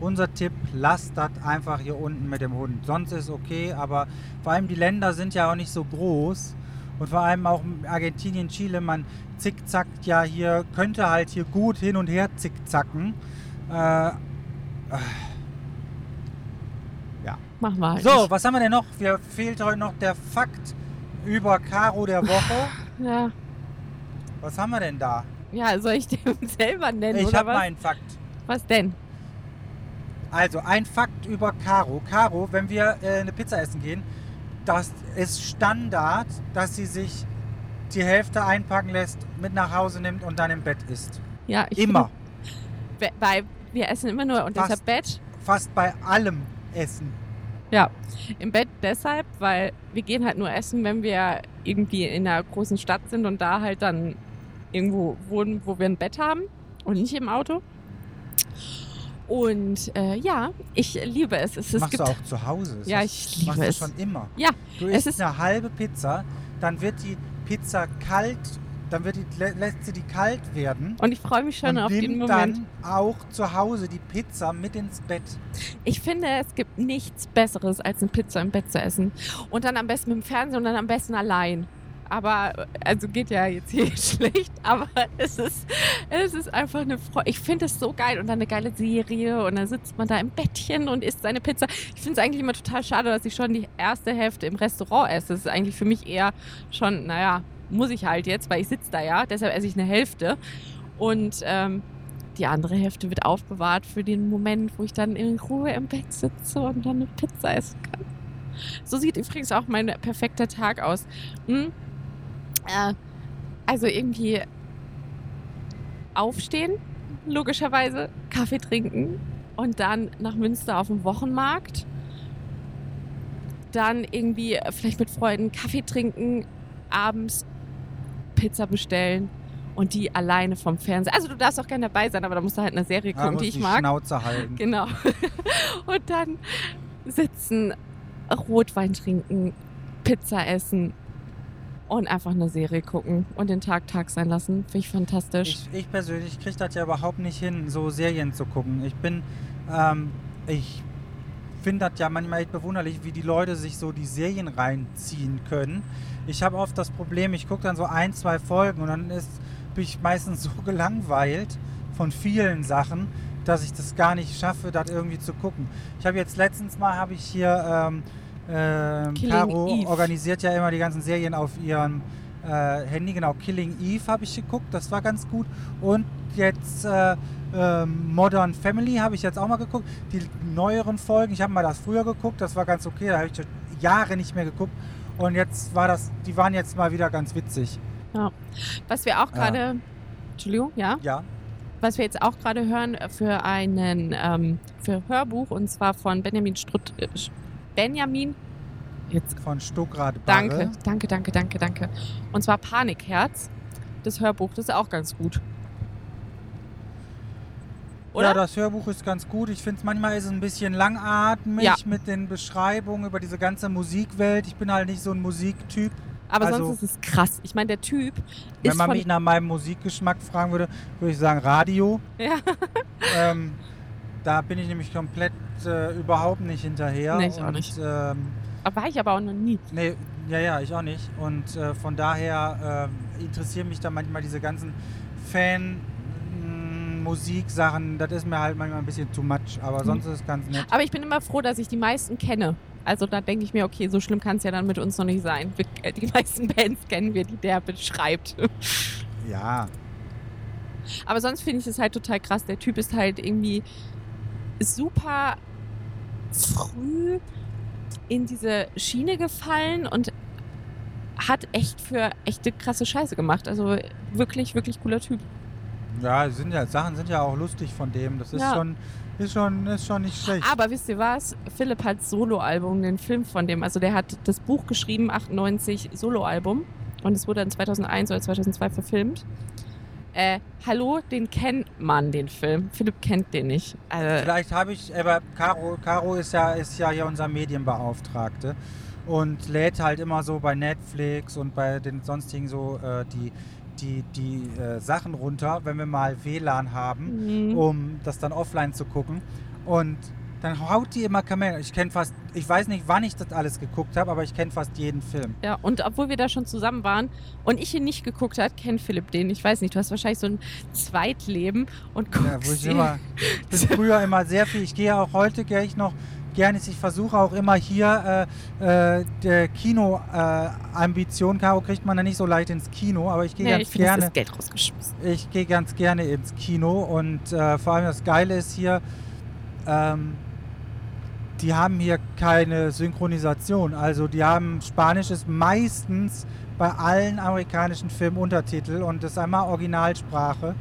unser Tipp, lasst das einfach hier unten mit dem Hund. Sonst ist okay, aber vor allem die Länder sind ja auch nicht so groß. Und vor allem auch Argentinien, Chile, man zickzackt ja hier, könnte halt hier gut hin und her zickzacken. Äh, machen wir halt So, nicht. was haben wir denn noch? Wir fehlt heute noch der Fakt über Caro der Woche. Ja. Was haben wir denn da? ja, soll ich den selber nennen Ich habe meinen Fakt. Was denn? Also ein Fakt über Caro. Caro, wenn wir äh, eine Pizza essen gehen, das ist Standard, dass sie sich die Hälfte einpacken lässt, mit nach Hause nimmt und dann im Bett isst. Ja, ich Immer. Finde, weil wir essen immer nur unter Fast. Bett. Fast bei allem Essen. Ja, im Bett deshalb, weil wir gehen halt nur essen, wenn wir irgendwie in einer großen Stadt sind und da halt dann irgendwo wohnen, wo wir ein Bett haben und nicht im Auto. Und äh, ja, ich liebe es. es, es Machst gibt, du auch zu Hause? Ist Ja, das- ich liebe machst du es. schon immer. Ja, Du es isst ist- eine halbe Pizza, dann wird die Pizza kalt, dann wird die, lä- lässt sie die kalt werden. Und ich freue mich schon auf den Moment. dann auch zu Hause die Pizza mit ins Bett. Ich finde, es gibt nichts Besseres, als eine Pizza im Bett zu essen. Und dann am besten mit dem Fernsehen und dann am besten allein. Aber, also geht ja jetzt hier schlecht, aber es ist, es ist einfach eine Freude. Ich finde es so geil und dann eine geile Serie und dann sitzt man da im Bettchen und isst seine Pizza. Ich finde es eigentlich immer total schade, dass ich schon die erste Hälfte im Restaurant esse. Das ist eigentlich für mich eher schon, naja, muss ich halt jetzt, weil ich sitze da ja, deshalb esse ich eine Hälfte. Und ähm, die andere Hälfte wird aufbewahrt für den Moment, wo ich dann in Ruhe im Bett sitze und dann eine Pizza essen kann. So sieht übrigens auch mein perfekter Tag aus. Hm? Äh, also irgendwie aufstehen, logischerweise, Kaffee trinken und dann nach Münster auf dem Wochenmarkt. Dann irgendwie vielleicht mit Freunden Kaffee trinken, abends Pizza bestellen und die alleine vom Fernseher. Also du darfst auch gerne dabei sein, aber da musst du halt eine Serie gucken, muss die ich die mag. Schnauze halten. Genau. Und dann sitzen, Rotwein trinken, Pizza essen und einfach eine Serie gucken und den Tag Tag sein lassen. Finde ich fantastisch. Ich, ich persönlich kriege das ja überhaupt nicht hin, so Serien zu gucken. Ich bin, ähm, ich finde das ja manchmal echt bewunderlich, wie die Leute sich so die Serien reinziehen können. Ich habe oft das Problem, ich gucke dann so ein, zwei Folgen und dann ist, bin ich meistens so gelangweilt von vielen Sachen, dass ich das gar nicht schaffe, das irgendwie zu gucken. Ich habe jetzt letztens mal, habe ich hier, ähm, ähm, Caro Eve. organisiert ja immer die ganzen Serien auf ihrem äh, Handy, genau, Killing Eve habe ich geguckt, das war ganz gut. Und jetzt äh, ähm, Modern Family habe ich jetzt auch mal geguckt. Die neueren Folgen, ich habe mal das früher geguckt, das war ganz okay, da habe ich schon Jahre nicht mehr geguckt. Und jetzt war das, die waren jetzt mal wieder ganz witzig. Was wir auch gerade, Entschuldigung, ja, Ja, was wir jetzt auch gerade hören für einen ähm, für Hörbuch und zwar von Benjamin Strutt, äh, Benjamin, jetzt von Stuckrad danke, danke, danke, danke, danke. Und zwar Panikherz, das Hörbuch, das ist auch ganz gut. Oder? Ja, das Hörbuch ist ganz gut. Ich finde es manchmal ist es ein bisschen langatmig Ja. mit den Beschreibungen über diese ganze Musikwelt. Ich bin halt nicht so ein Musiktyp. Aber also- sonst ist es krass. Ich meine, der Typ Wenn ist man von mich nach meinem Musikgeschmack fragen würde, würde ich sagen Radio. Ja. ähm, da bin ich nämlich komplett äh, überhaupt nicht hinterher. Nee, ich auch und, nicht. Ähm, war ich aber auch noch nie. nee, ja, ja, ich auch nicht. Und äh, von daher ähm, interessieren mich da manchmal diese ganzen Fan. mm, Musiksachen, das ist mir halt manchmal ein bisschen too much, aber Mhm. sonst ist es ganz nett. Aber ich bin immer froh, dass ich die meisten kenne. Also da denke ich mir, okay, so schlimm kann es ja dann mit uns noch nicht sein. Wir, äh, die meisten Bands kennen wir, die der beschreibt. Ja, Aber sonst finde ich es halt total krass. Der Typ ist halt irgendwie super früh in diese Schiene gefallen und hat echt für echte krasse Scheiße gemacht. Also wirklich, wirklich cooler Typ. ja, sind ja Sachen sind ja auch lustig von dem. Das ist Ja. schon, ist schon, ist schon nicht schlecht. Aber wisst ihr was? Philipp hat Soloalbum, den Film von dem. Also der hat das Buch geschrieben, 98 Soloalbum. Und es wurde dann 2001 oder 2002 verfilmt. Äh, hallo, den kennt man, den Film. Philipp kennt den nicht. Also, Vielleicht habe ich, aber Caro, Caro ist ja, ist ja hier unser Medienbeauftragte und lädt halt immer so bei Netflix und bei den sonstigen so äh, die, die, die äh, Sachen runter, wenn wir mal WLAN haben, mhm. um das dann offline zu gucken. Und dann haut die immer Kamellen. Ich kenne fast, ich weiß nicht, wann ich das alles geguckt habe, aber ich kenne fast jeden Film. Ja, und obwohl wir da schon zusammen waren und ich ihn nicht geguckt hat, kennt Philipp den. Ich weiß nicht, du hast wahrscheinlich so ein Zweitleben und guckst Ja, wo ich immer, bin früher immer sehr viel, ich gehe auch heute, gehe ich noch gerne ist. Ich versuche auch immer hier äh, äh, der Kino-Ambition. Caro kriegt man ja nicht so leicht ins Kino, aber ich gehe Nee, ganz ich finde, gerne. das Geld rausgeschmissen. Ich gehe ganz gerne ins Kino und äh, vor allem das Geile ist hier, ähm, die haben hier keine Synchronisation. Also die haben Spanisch ist meistens bei allen amerikanischen Filmen Untertitel und das ist einmal Originalsprache.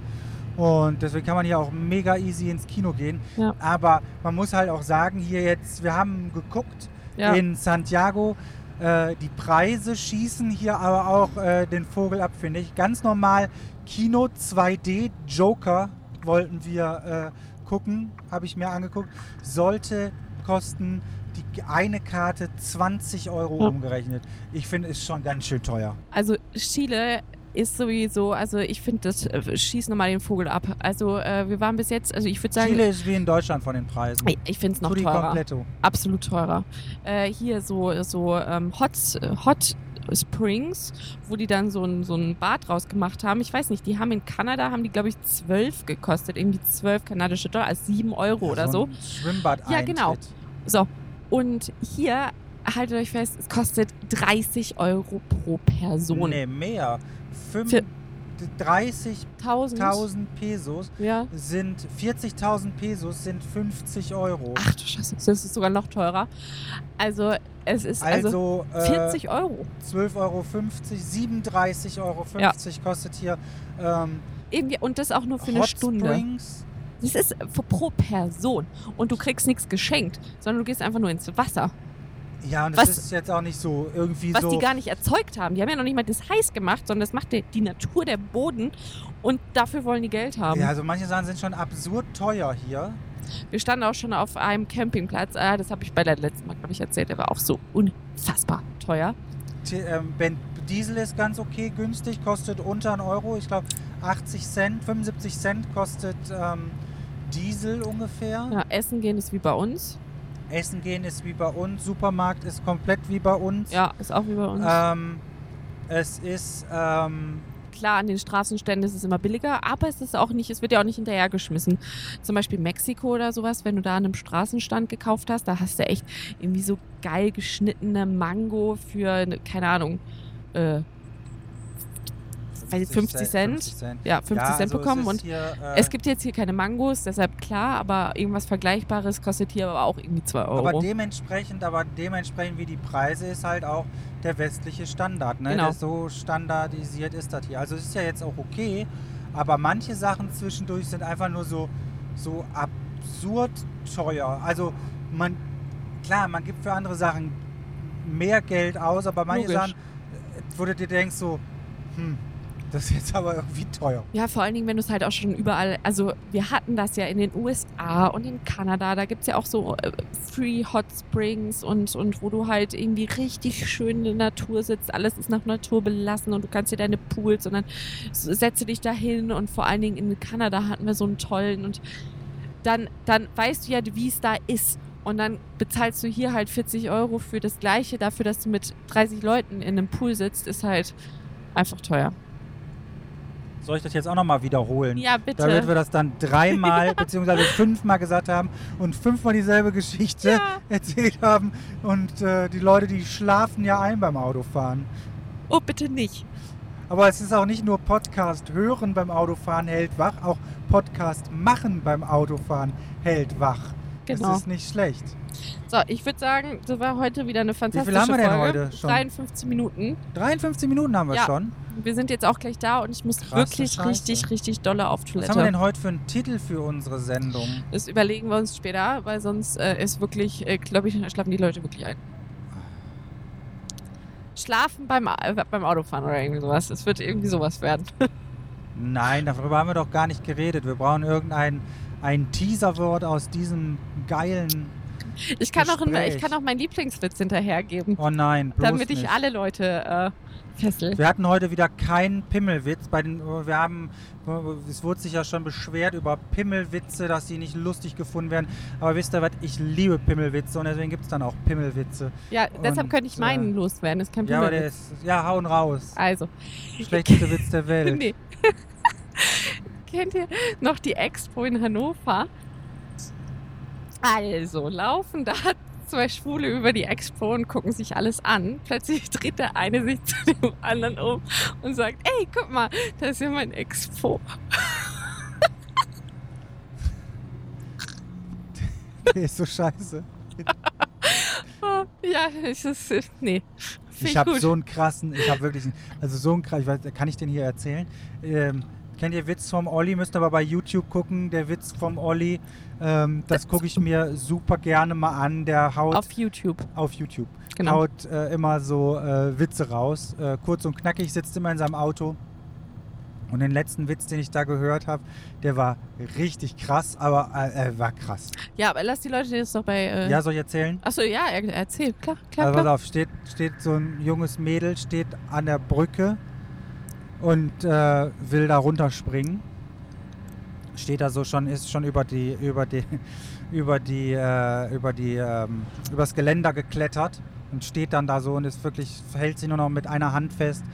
Und deswegen kann man hier auch mega easy ins Kino gehen. Ja. Aber man muss halt auch sagen, hier jetzt, wir haben geguckt Ja. in Santiago. Äh, die Preise schießen hier aber auch äh, den Vogel ab, finde ich. Ganz normal Kino 2D Joker wollten wir äh, gucken, habe ich mir angeguckt. Sollte kosten die eine Karte 20 Euro Ja. umgerechnet. Ich finde, ist schon ganz schön teuer. Also Chile ist sowieso, also ich finde, das äh, schießt nochmal den Vogel ab. Also äh, wir waren bis jetzt, also ich würde sagen, Chile ist wie in Deutschland von den Preisen. ich, ich finde es noch teurer. completo. Absolut teurer. Äh, hier so, so ähm, Hot, Hot Springs, wo die dann so ein, so ein Bad draus gemacht haben. Ich weiß nicht, die haben in Kanada, haben die glaube ich 12 gekostet. Irgendwie 12 kanadische Dollar, also 7 Euro oder so. ein Schwimmbad Ja, genau. So, und hier, haltet euch fest, es kostet 30 Euro pro Person. Nee, mehr. Fünf- Für- 30.000 1000? Pesos Ja. sind 40.000 Pesos sind 50 Euro. Ach du Scheiße, das ist sogar noch teurer. Also, es ist also, also, 40 Euro. äh, 12,50 Euro, 37,50 Euro kostet hier ähm, Irgendwie, und das auch nur für eine Hot Stunde. Springs. Das ist pro Person. Und du kriegst nichts geschenkt, sondern du gehst einfach nur ins Wasser. Ja, und das Was- ist jetzt auch nicht so irgendwie Was so. die gar nicht erzeugt haben. Die haben ja noch nicht mal das heiß gemacht, sondern das macht die, die Natur, der Boden. Und dafür wollen die Geld haben. ja, also manche Sachen sind schon absurd teuer hier. Wir standen auch schon auf einem Campingplatz. Ah, das habe ich bei der letzten Mal, glaube ich, erzählt. Der war auch so unfassbar teuer. T ähm, ben Diesel ist ganz okay günstig, kostet unter einen Euro. Ich glaube 80 Cent, 75 Cent kostet ähm, Diesel ungefähr. Ja, Essen gehen ist wie bei uns. Essen gehen ist wie bei uns. Supermarkt ist komplett wie bei uns. Ja, ist auch wie bei uns. Ähm, es ist ähm, Klar, an den Straßenständen ist es immer billiger, aber es ist auch nicht, es wird ja auch nicht hinterhergeschmissen. Zum Beispiel Mexiko oder sowas, wenn du da an einem Straßenstand gekauft hast, da hast du echt irgendwie so geil geschnittene Mango für, ne- keine Ahnung, äh, weiß ich, 50 Cent. 50 Cent. Ja, 50 Ja, Cent also bekommen und hier, äh, es gibt jetzt hier keine Mangos, deshalb klar, aber irgendwas Vergleichbares kostet hier aber auch irgendwie 2 Euro. Aber dementsprechend, aber dementsprechend wie die Preise ist halt auch der westliche Standard. Ne? Genau. Der so standardisiert ist das hier. Also es ist ja jetzt auch okay, aber manche Sachen zwischendurch sind einfach nur so, so absurd teuer. Also man, klar, man gibt für andere Sachen mehr Geld aus, aber manche Logisch. Sachen, äh, wo du dir denkst so, hm, das ist jetzt aber irgendwie teuer. Ja, vor allen Dingen, wenn du es halt auch schon überall, also wir hatten das ja in den USA und in Kanada, da gibt es ja auch so äh, Free Hot Springs und, und wo du halt irgendwie richtig schön in der Natur sitzt, alles ist nach Natur belassen und du kannst dir deine Pools und dann setze dich da hin und vor allen Dingen in Kanada hatten wir so einen tollen und dann, dann weißt du ja, wie es da ist. Und dann bezahlst du hier halt 40 Euro für das Gleiche, dafür, dass du mit 30 Leuten in einem Pool sitzt, ist halt einfach teuer. Soll ich das jetzt auch nochmal wiederholen? Ja, bitte. Damit wir das dann dreimal beziehungsweise fünfmal gesagt haben und fünfmal dieselbe Geschichte Ja. erzählt haben. Und äh, die Leute, die schlafen ja ein beim Autofahren. Oh, bitte nicht. Aber es ist auch nicht nur Podcast hören beim Autofahren hält wach, auch Podcast machen beim Autofahren hält wach. Genau. Das ist nicht schlecht. So, ich würde sagen, das war heute wieder eine fantastische haben wir denn Folge. heute schon? 53 Minuten. 53 Minuten haben wir Ja. schon. Wir sind jetzt auch gleich da und ich muss Krasse wirklich Scheiße. richtig, richtig dolle auf Was Toilette. haben wir denn heute für einen Titel für unsere Sendung? Das überlegen wir uns später, weil sonst äh, ist wirklich, äh, glaube ich, schlafen die Leute wirklich ein. Schlafen beim, äh, beim Autofahren oder irgendwie sowas. Es wird irgendwie sowas werden. Nein, darüber haben wir doch gar nicht geredet. Wir brauchen irgendein ein Teaserwort aus diesem geilen. Ich kann, auch, ich kann auch meinen Lieblingswitz hinterhergeben, Oh nein, bloß damit ich nicht. alle Leute äh, fessel. Wir hatten heute wieder keinen Pimmelwitz. Bei den, wir haben, es wurde sich ja schon beschwert über Pimmelwitze, dass die nicht lustig gefunden werden. Aber wisst ihr was? Ich liebe Pimmelwitze und deswegen gibt es dann auch Pimmelwitze. Ja, deshalb Und, könnte ich meinen äh, loswerden. Das ist kein Ja, aber der ist, ja, hauen raus. Also, Schlechteste Witz der Welt. nee. Kennt ihr noch die Expo in Hannover? Also, laufen da zwei Schwule über die Expo und gucken sich alles an. Plötzlich dreht der eine sich zu dem anderen um und sagt, ey, guck mal, da ist ja mein Expo. Der ist so scheiße. Oh, ja, es ist, äh, nee. Ich habe so einen krassen, ich habe wirklich, einen- also so einen krassen, ich weiß, kann ich den hier erzählen? Ähm, kennt ihr Witz vom Olli? Müsst aber bei YouTube gucken, der Witz vom Olli. Ähm, das gucke ich mir super gerne mal an. Der haut Auf YouTube. auf YouTube. Genau. Haut äh, immer so äh, Witze raus. Äh, kurz und knackig, sitzt immer in seinem Auto. Und den letzten Witz, den ich da gehört habe, der war richtig krass, aber äh, war krass. Ja, aber lass die Leute das doch bei. Äh Ja, soll ich erzählen? Achso, ja, er, erzähl. Klar, klar, Also pass klar. auf, steht, steht so ein junges Mädel, steht an der Brücke und äh, will da runterspringen. Steht da so schon, ist schon über die, über die, über die, äh, über die, ähm, übers Geländer geklettert und steht dann da so und ist wirklich, hält sich nur noch mit einer Hand fest.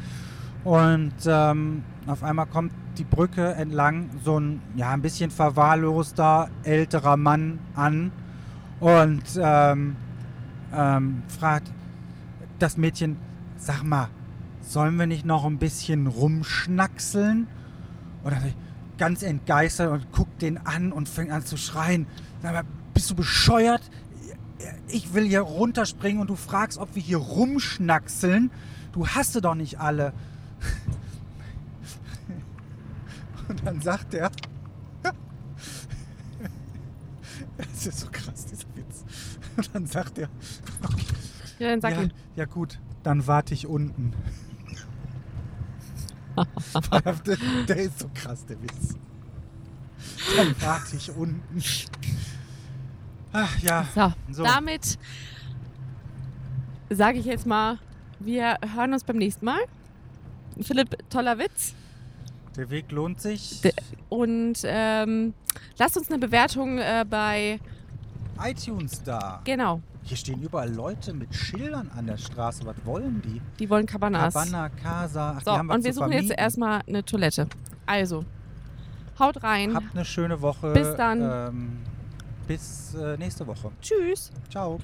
Und ähm, auf einmal kommt die Brücke entlang so ein, ja, ein bisschen verwahrloster älterer Mann an und ähm, ähm, fragt das Mädchen, sag mal, sollen wir nicht noch ein bisschen rumschnackseln? Und dann ganz entgeistert und guckt den an und fängt an zu schreien. Sag mal, bist du bescheuert? Ich will hier runterspringen und du fragst, ob wir hier rumschnackseln. Du hast sie doch nicht alle. Und dann sagt er, das ist so krass, dieser Witz. Und dann sagt er, okay, Ja, dann sag ja, ihm. ja gut, dann warte ich unten. Der, ist so krass, der Witz. Dann warte ich unten. Ach ja, So, So. damit sage ich jetzt mal, wir hören uns beim nächsten Mal. Philipp, toller Witz. der Weg lohnt sich. De- Und ähm, lasst uns eine Bewertung äh, bei. iTunes da. Genau, Hier stehen überall Leute mit Schildern an der Straße. Was wollen die? die wollen Cabanas. Cabana, Casa. Ach, So, was und wir suchen jetzt vermieten. erstmal eine Toilette. Also, haut rein. Habt eine schöne Woche. Bis dann. Ähm, bis äh, nächste Woche. Tschüss. Ciao.